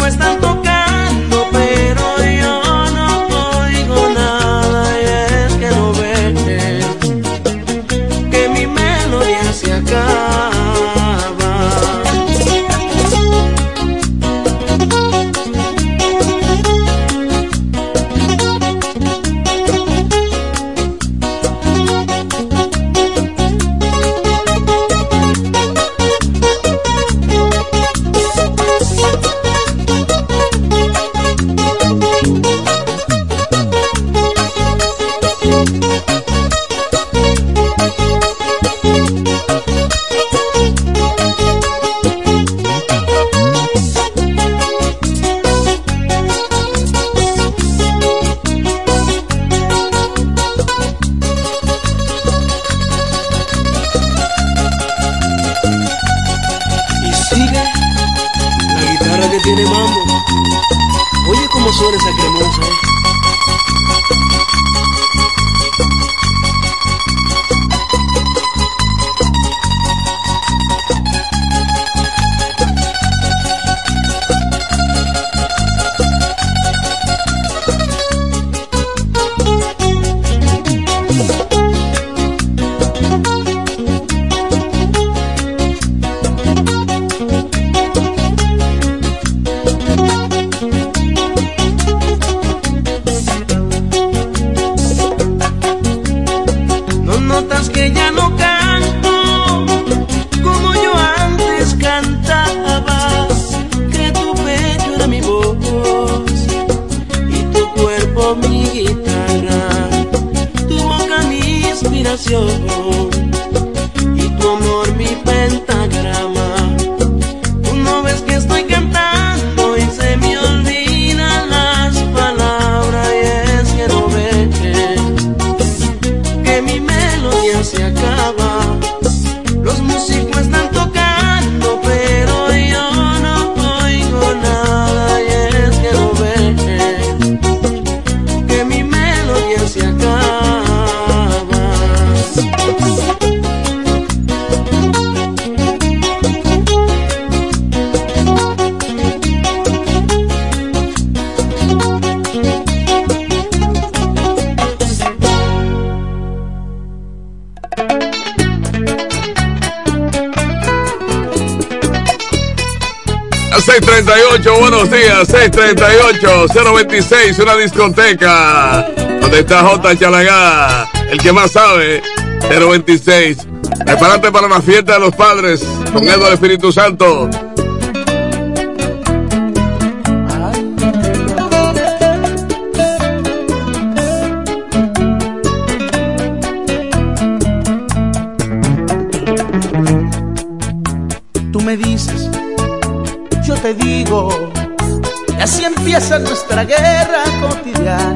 638, buenos días, 638, 026, una discoteca. Donde está J. Chalagá, el que más sabe, 026. Prepárate para la fiesta de los padres con Eduardo Espíritu Santo. empieza nuestra guerra cotidiana.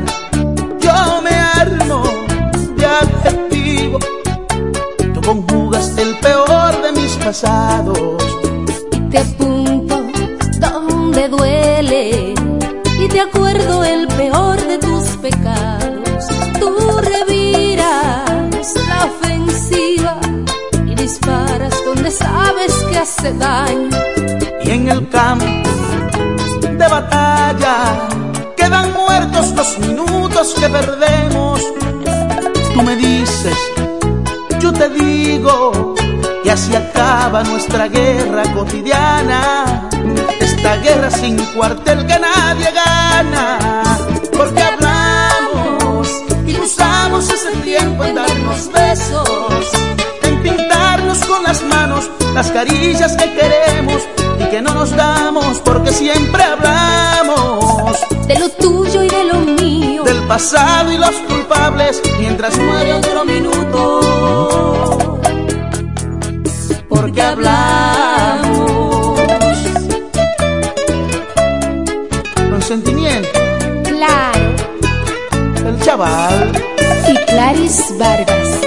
nuestra guerra cotidiana, esta guerra sin cuartel que nadie gana, porque hablamos y usamos ese tiempo en darnos besos, en pintarnos con las manos las carillas que queremos y que no nos damos porque siempre hablamos de lo tuyo y de lo mío, del pasado y los culpables mientras muere Y Clarice Vargas.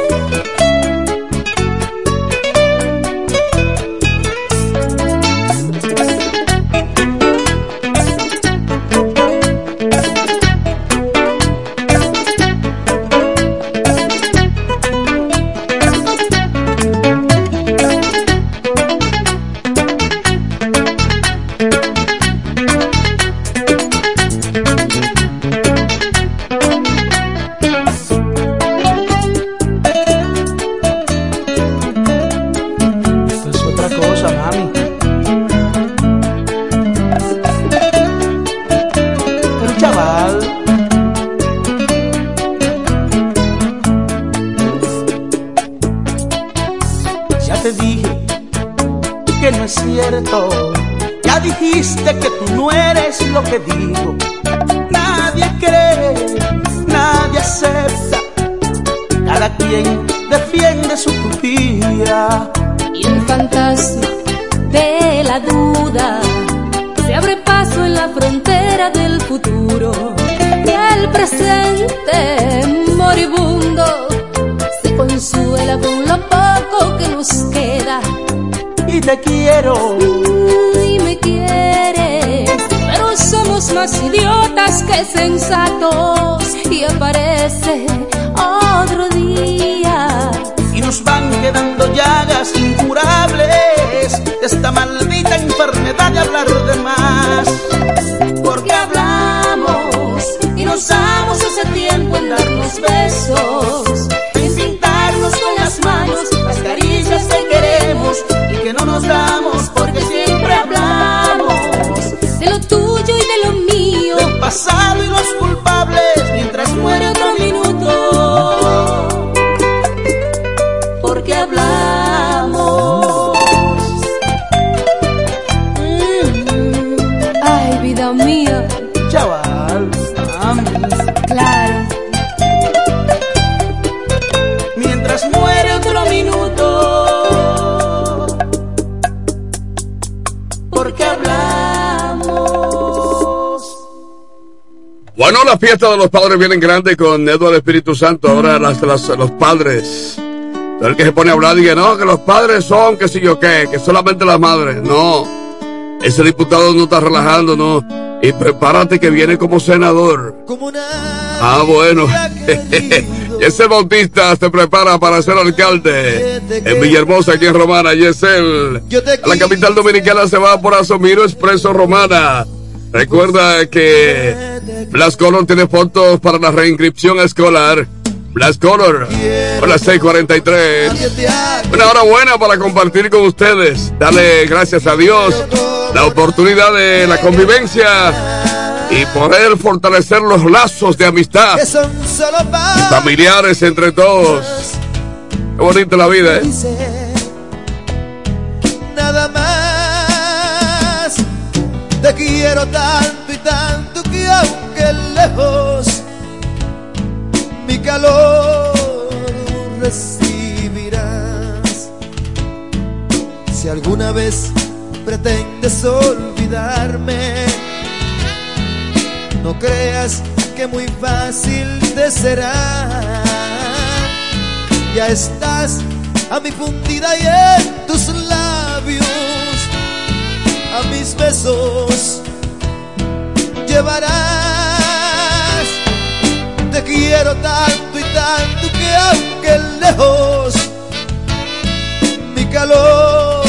Más idiotas que sensatos. Y aparece otro día. Y nos van quedando llagas incurables de esta maldita enfermedad de hablar de más. La fiesta de los padres viene en grande con Eduardo Espíritu Santo. Ahora las, las- los padres. El que se pone a hablar y que no, que los padres son, que si yo qué, que solamente las madres. No. Ese diputado no está relajando, no. Y prepárate que viene como senador. Ah, bueno. <laughs> Ese Bautista se prepara para ser alcalde en Villahermosa, aquí en Romana. Y es él. A la capital dominicana se va por Asomiro Expreso Romana. Recuerda que Blas Color tiene fotos para la reinscripción escolar. Blas Color, a las 6:43. Una hora buena para compartir con ustedes. Dale gracias a Dios la oportunidad de la convivencia y poder fortalecer los lazos de amistad familiares entre todos. Qué bonita la vida, ¿eh? Te quiero tanto y tanto que aunque lejos mi calor recibirás. Si alguna vez pretendes olvidarme, no creas que muy fácil te será. Ya estás a mi fundida y en tus labios, a mis besos llevarás. Te quiero tanto y tanto que aunque lejos mi calor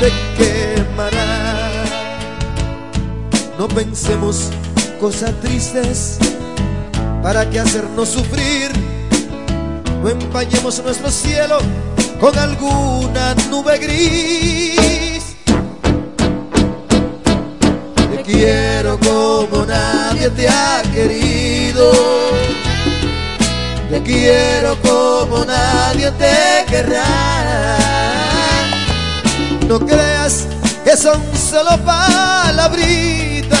te quemará. No pensemos cosas tristes para que hacernos sufrir. No empañemos nuestro cielo con alguna nube gris. Quiero como nadie te ha querido. Te quiero como nadie te querrá. No creas que son solo palabritas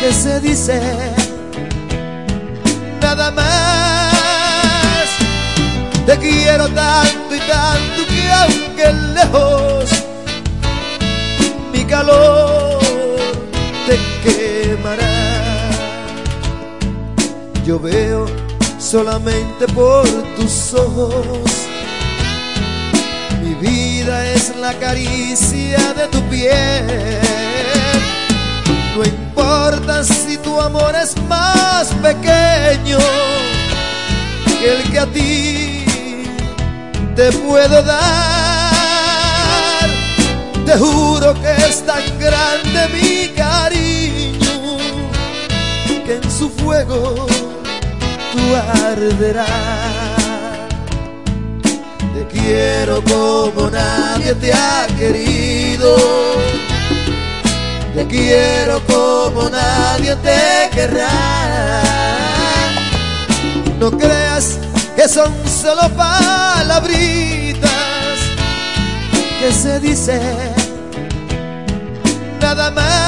que se dicen nada más. Te quiero tanto y tanto que aunque lejos mi calor quemará. Yo veo solamente por tus ojos. Mi vida es la caricia de tu piel. No importa si tu amor es más pequeño que el que a ti te puedo dar. Te juro que es tan grande mi cariño fuego tú arderás. Te quiero como nadie te ha querido. Te quiero como nadie te querrá. No creas que son solo palabritas que se dice nada más.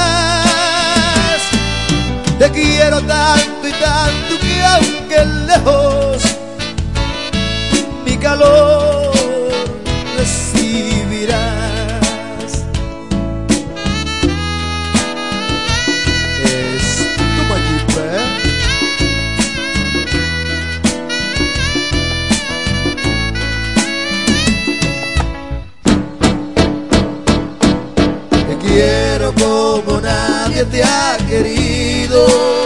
Te quiero tanto tanto que aunque lejos mi calor recibirás. Es tu maquipe. Te quiero como nadie te ha querido.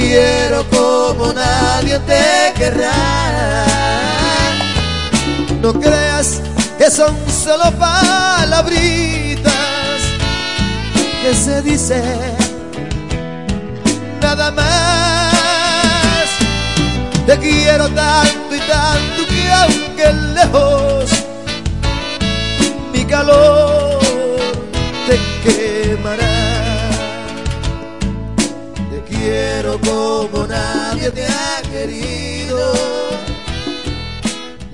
Quiero como nadie te querrá. No creas que son solo palabritas que se dicen nada más. Te quiero tanto y tanto que aunque lejos mi calor te quemará. Como nadie te ha querido.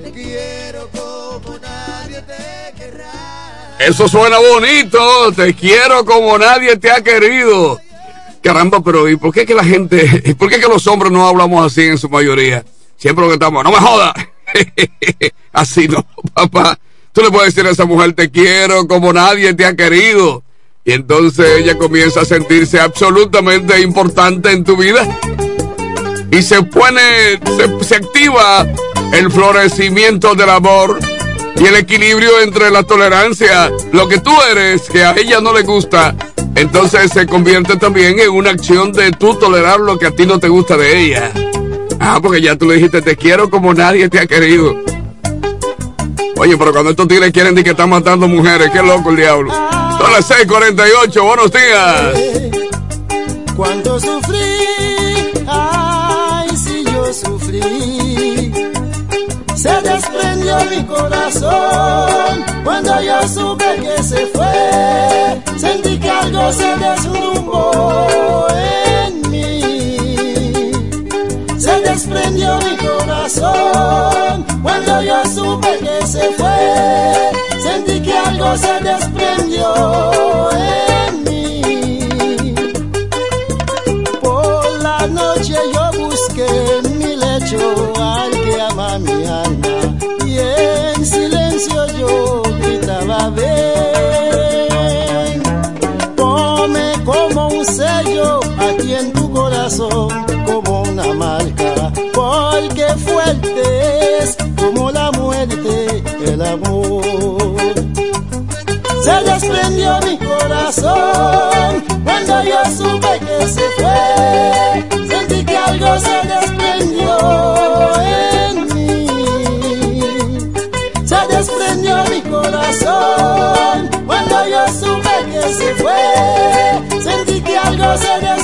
Te quiero como nadie te querrá. Eso suena bonito. Te quiero como nadie te ha querido. Caramba, pero ¿y por qué que la gente, y <laughs> por qué que los hombres no hablamos así en su mayoría? Siempre lo que estamos, no me jodas. <laughs> así no, <laughs> papá. Tú le puedes decir a esa mujer, te quiero como nadie te ha querido. Y entonces ella comienza a sentirse absolutamente importante en tu vida. Y se pone, se, activa el florecimiento del amor y el equilibrio entre la tolerancia, lo que tú eres, que a ella no le gusta, entonces se convierte también en una acción de tú tolerar lo que a ti no te gusta de ella. Ah, porque ya tú le dijiste, te quiero como nadie te ha querido. Oye, pero cuando estos tigres quieren decir que están matando mujeres, qué loco el diablo. Son las 6:48, buenos días. Cuando sufrí, ay, si yo sufrí, se desprendió mi corazón. Cuando yo supe que se fue, sentí que algo se desrumbó en mí. Se desprendió mi corazón. Cuando yo supe que se desprendió en mí. Por la noche yo busqué en mi lecho al que ama mi alma y en silencio yo gritaba ven, ponme como un sello aquí en tu corazón como una marca porque fuerte es como la muerte el amor se desprendió mi corazón cuando yo supe que se fue. Sentí que algo se desprendió en mí. Se desprendió mi corazón cuando yo supe que se fue. Sentí que algo se desprendió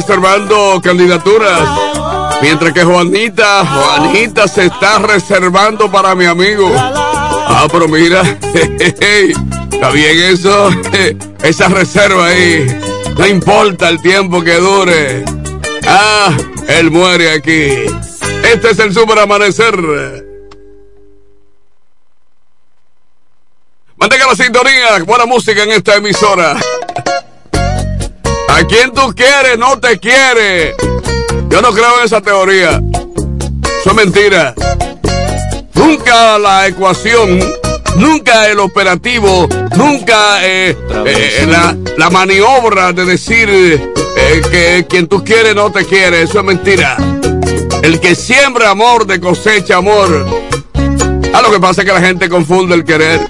reservando candidaturas. Mientras que Juanita, Juanita se está reservando para mi amigo. Ah, pero mira, <laughs> está bien eso, esa reserva ahí. No importa el tiempo que dure. Ah, él muere aquí. Este es el super amanecer. Mantenga la sintonía, buena música en esta emisora. Quien tú quieres, no te quiere. Yo no creo en esa teoría. Eso es mentira. Nunca la ecuación, nunca el operativo, nunca eh, eh, la, la maniobra de decir eh, que quien tú quieres no te quiere. Eso es mentira. El que siembra amor de cosecha amor. Ah, lo que pasa es que la gente confunde el querer.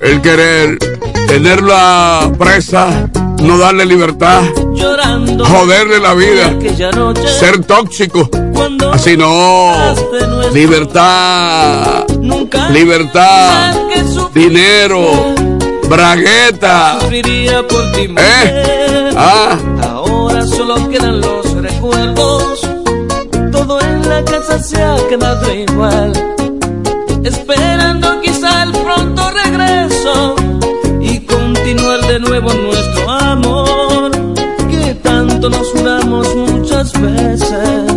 El querer, tenerla presa, no darle libertad, Llorando joderle la vida, ser tóxico. Así no. Libertad, libertad, dinero, bragueta. sufriría por ti ¿Eh? Ah, Ahora solo quedan los recuerdos. Todo en la casa se ha quedado igual. Esperando quizá el pronto regreso y continuar de nuevo tanto nos juramos muchas veces,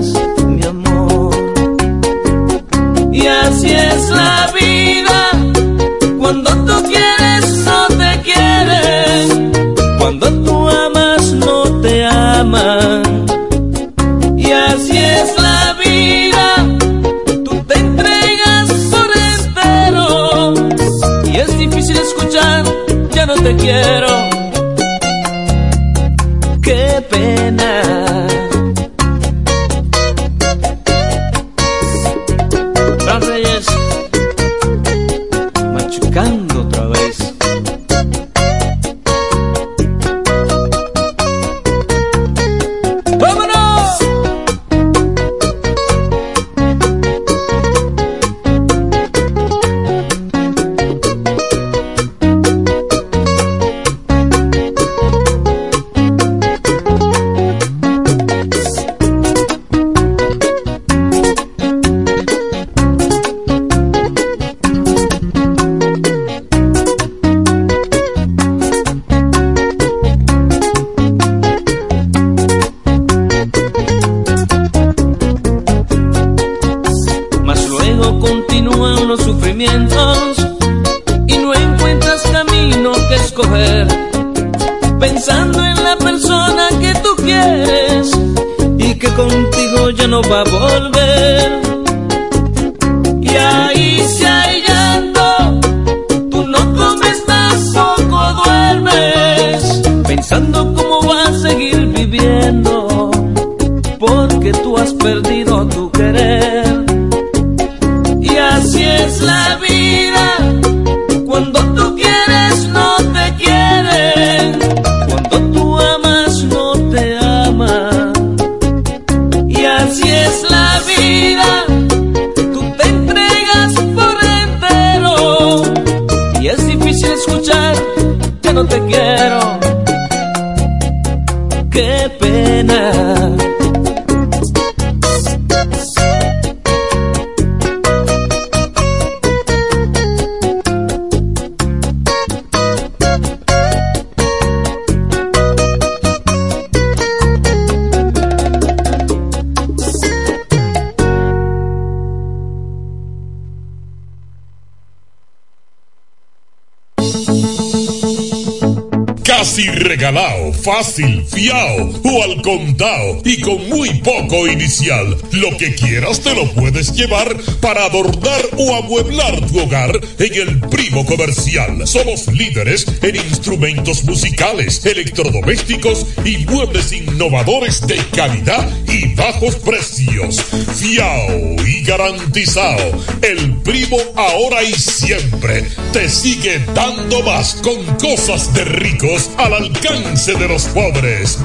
fácil, fiao o al contado y con muy poco inicial, lo que quieras te lo llevar para adornar o amueblar tu hogar en el primo comercial. Somos líderes en instrumentos musicales, electrodomésticos y muebles innovadores de calidad y bajos precios. Fiao y garantizado. El primo ahora y siempre te sigue dando más con cosas de ricos al alcance de los pobres.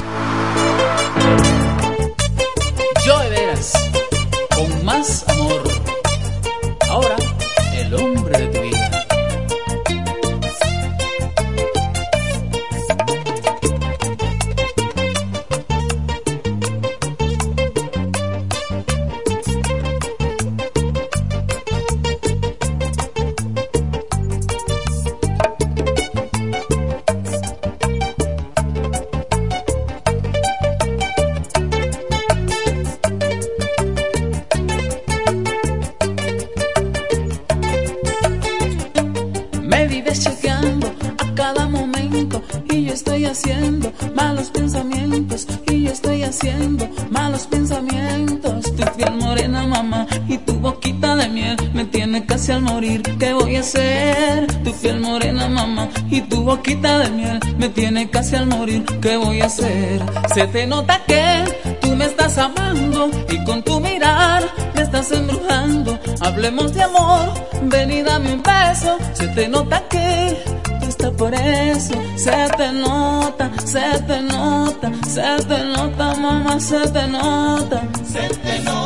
Yo de con más ¿Qué voy a hacer? Se te nota que tú me estás amando y con tu mirar me estás embrujando. Hablemos de amor, ven y dame un beso. Se te nota que tú estás por eso. Se te nota, se te nota, se te nota, mamá, se te nota. Se te nota,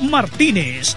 Martínez.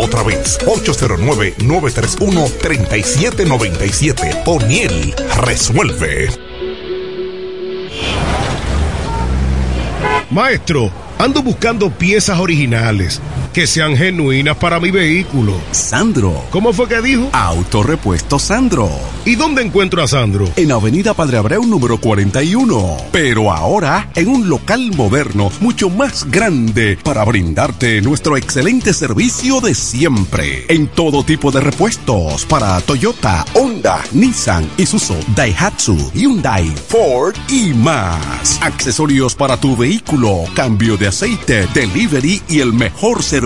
otra vez. 809-931-3797. O'Neill resuelve. Maestro, ando buscando piezas originales que sean genuinas para mi vehículo. Sandro. ¿Cómo fue que dijo? Autorepuesto Sandro. ¿Y dónde encuentro a Sandro? En Avenida Padre Abreu número 41. Pero ahora en un local moderno mucho más grande para brindarte nuestro excelente servicio de siempre. En todo tipo de repuestos para Toyota, Honda, Nissan, Isuzu, Daihatsu, Hyundai, Ford y más. Accesorios para tu vehículo, cambio de aceite, delivery y el mejor servicio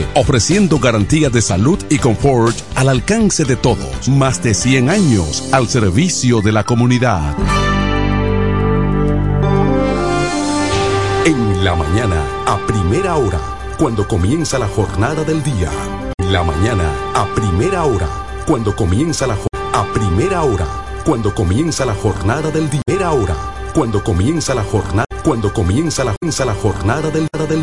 ofreciendo garantías de salud y confort al alcance de todos. Más de 100 años al servicio de la comunidad. En la mañana, a primera hora, cuando comienza la jornada del día. En la mañana, a primera hora, cuando comienza la a primera hora, cuando comienza la jornada del día. Primera hora, cuando comienza la jornada, cuando comienza la, la jornada del, del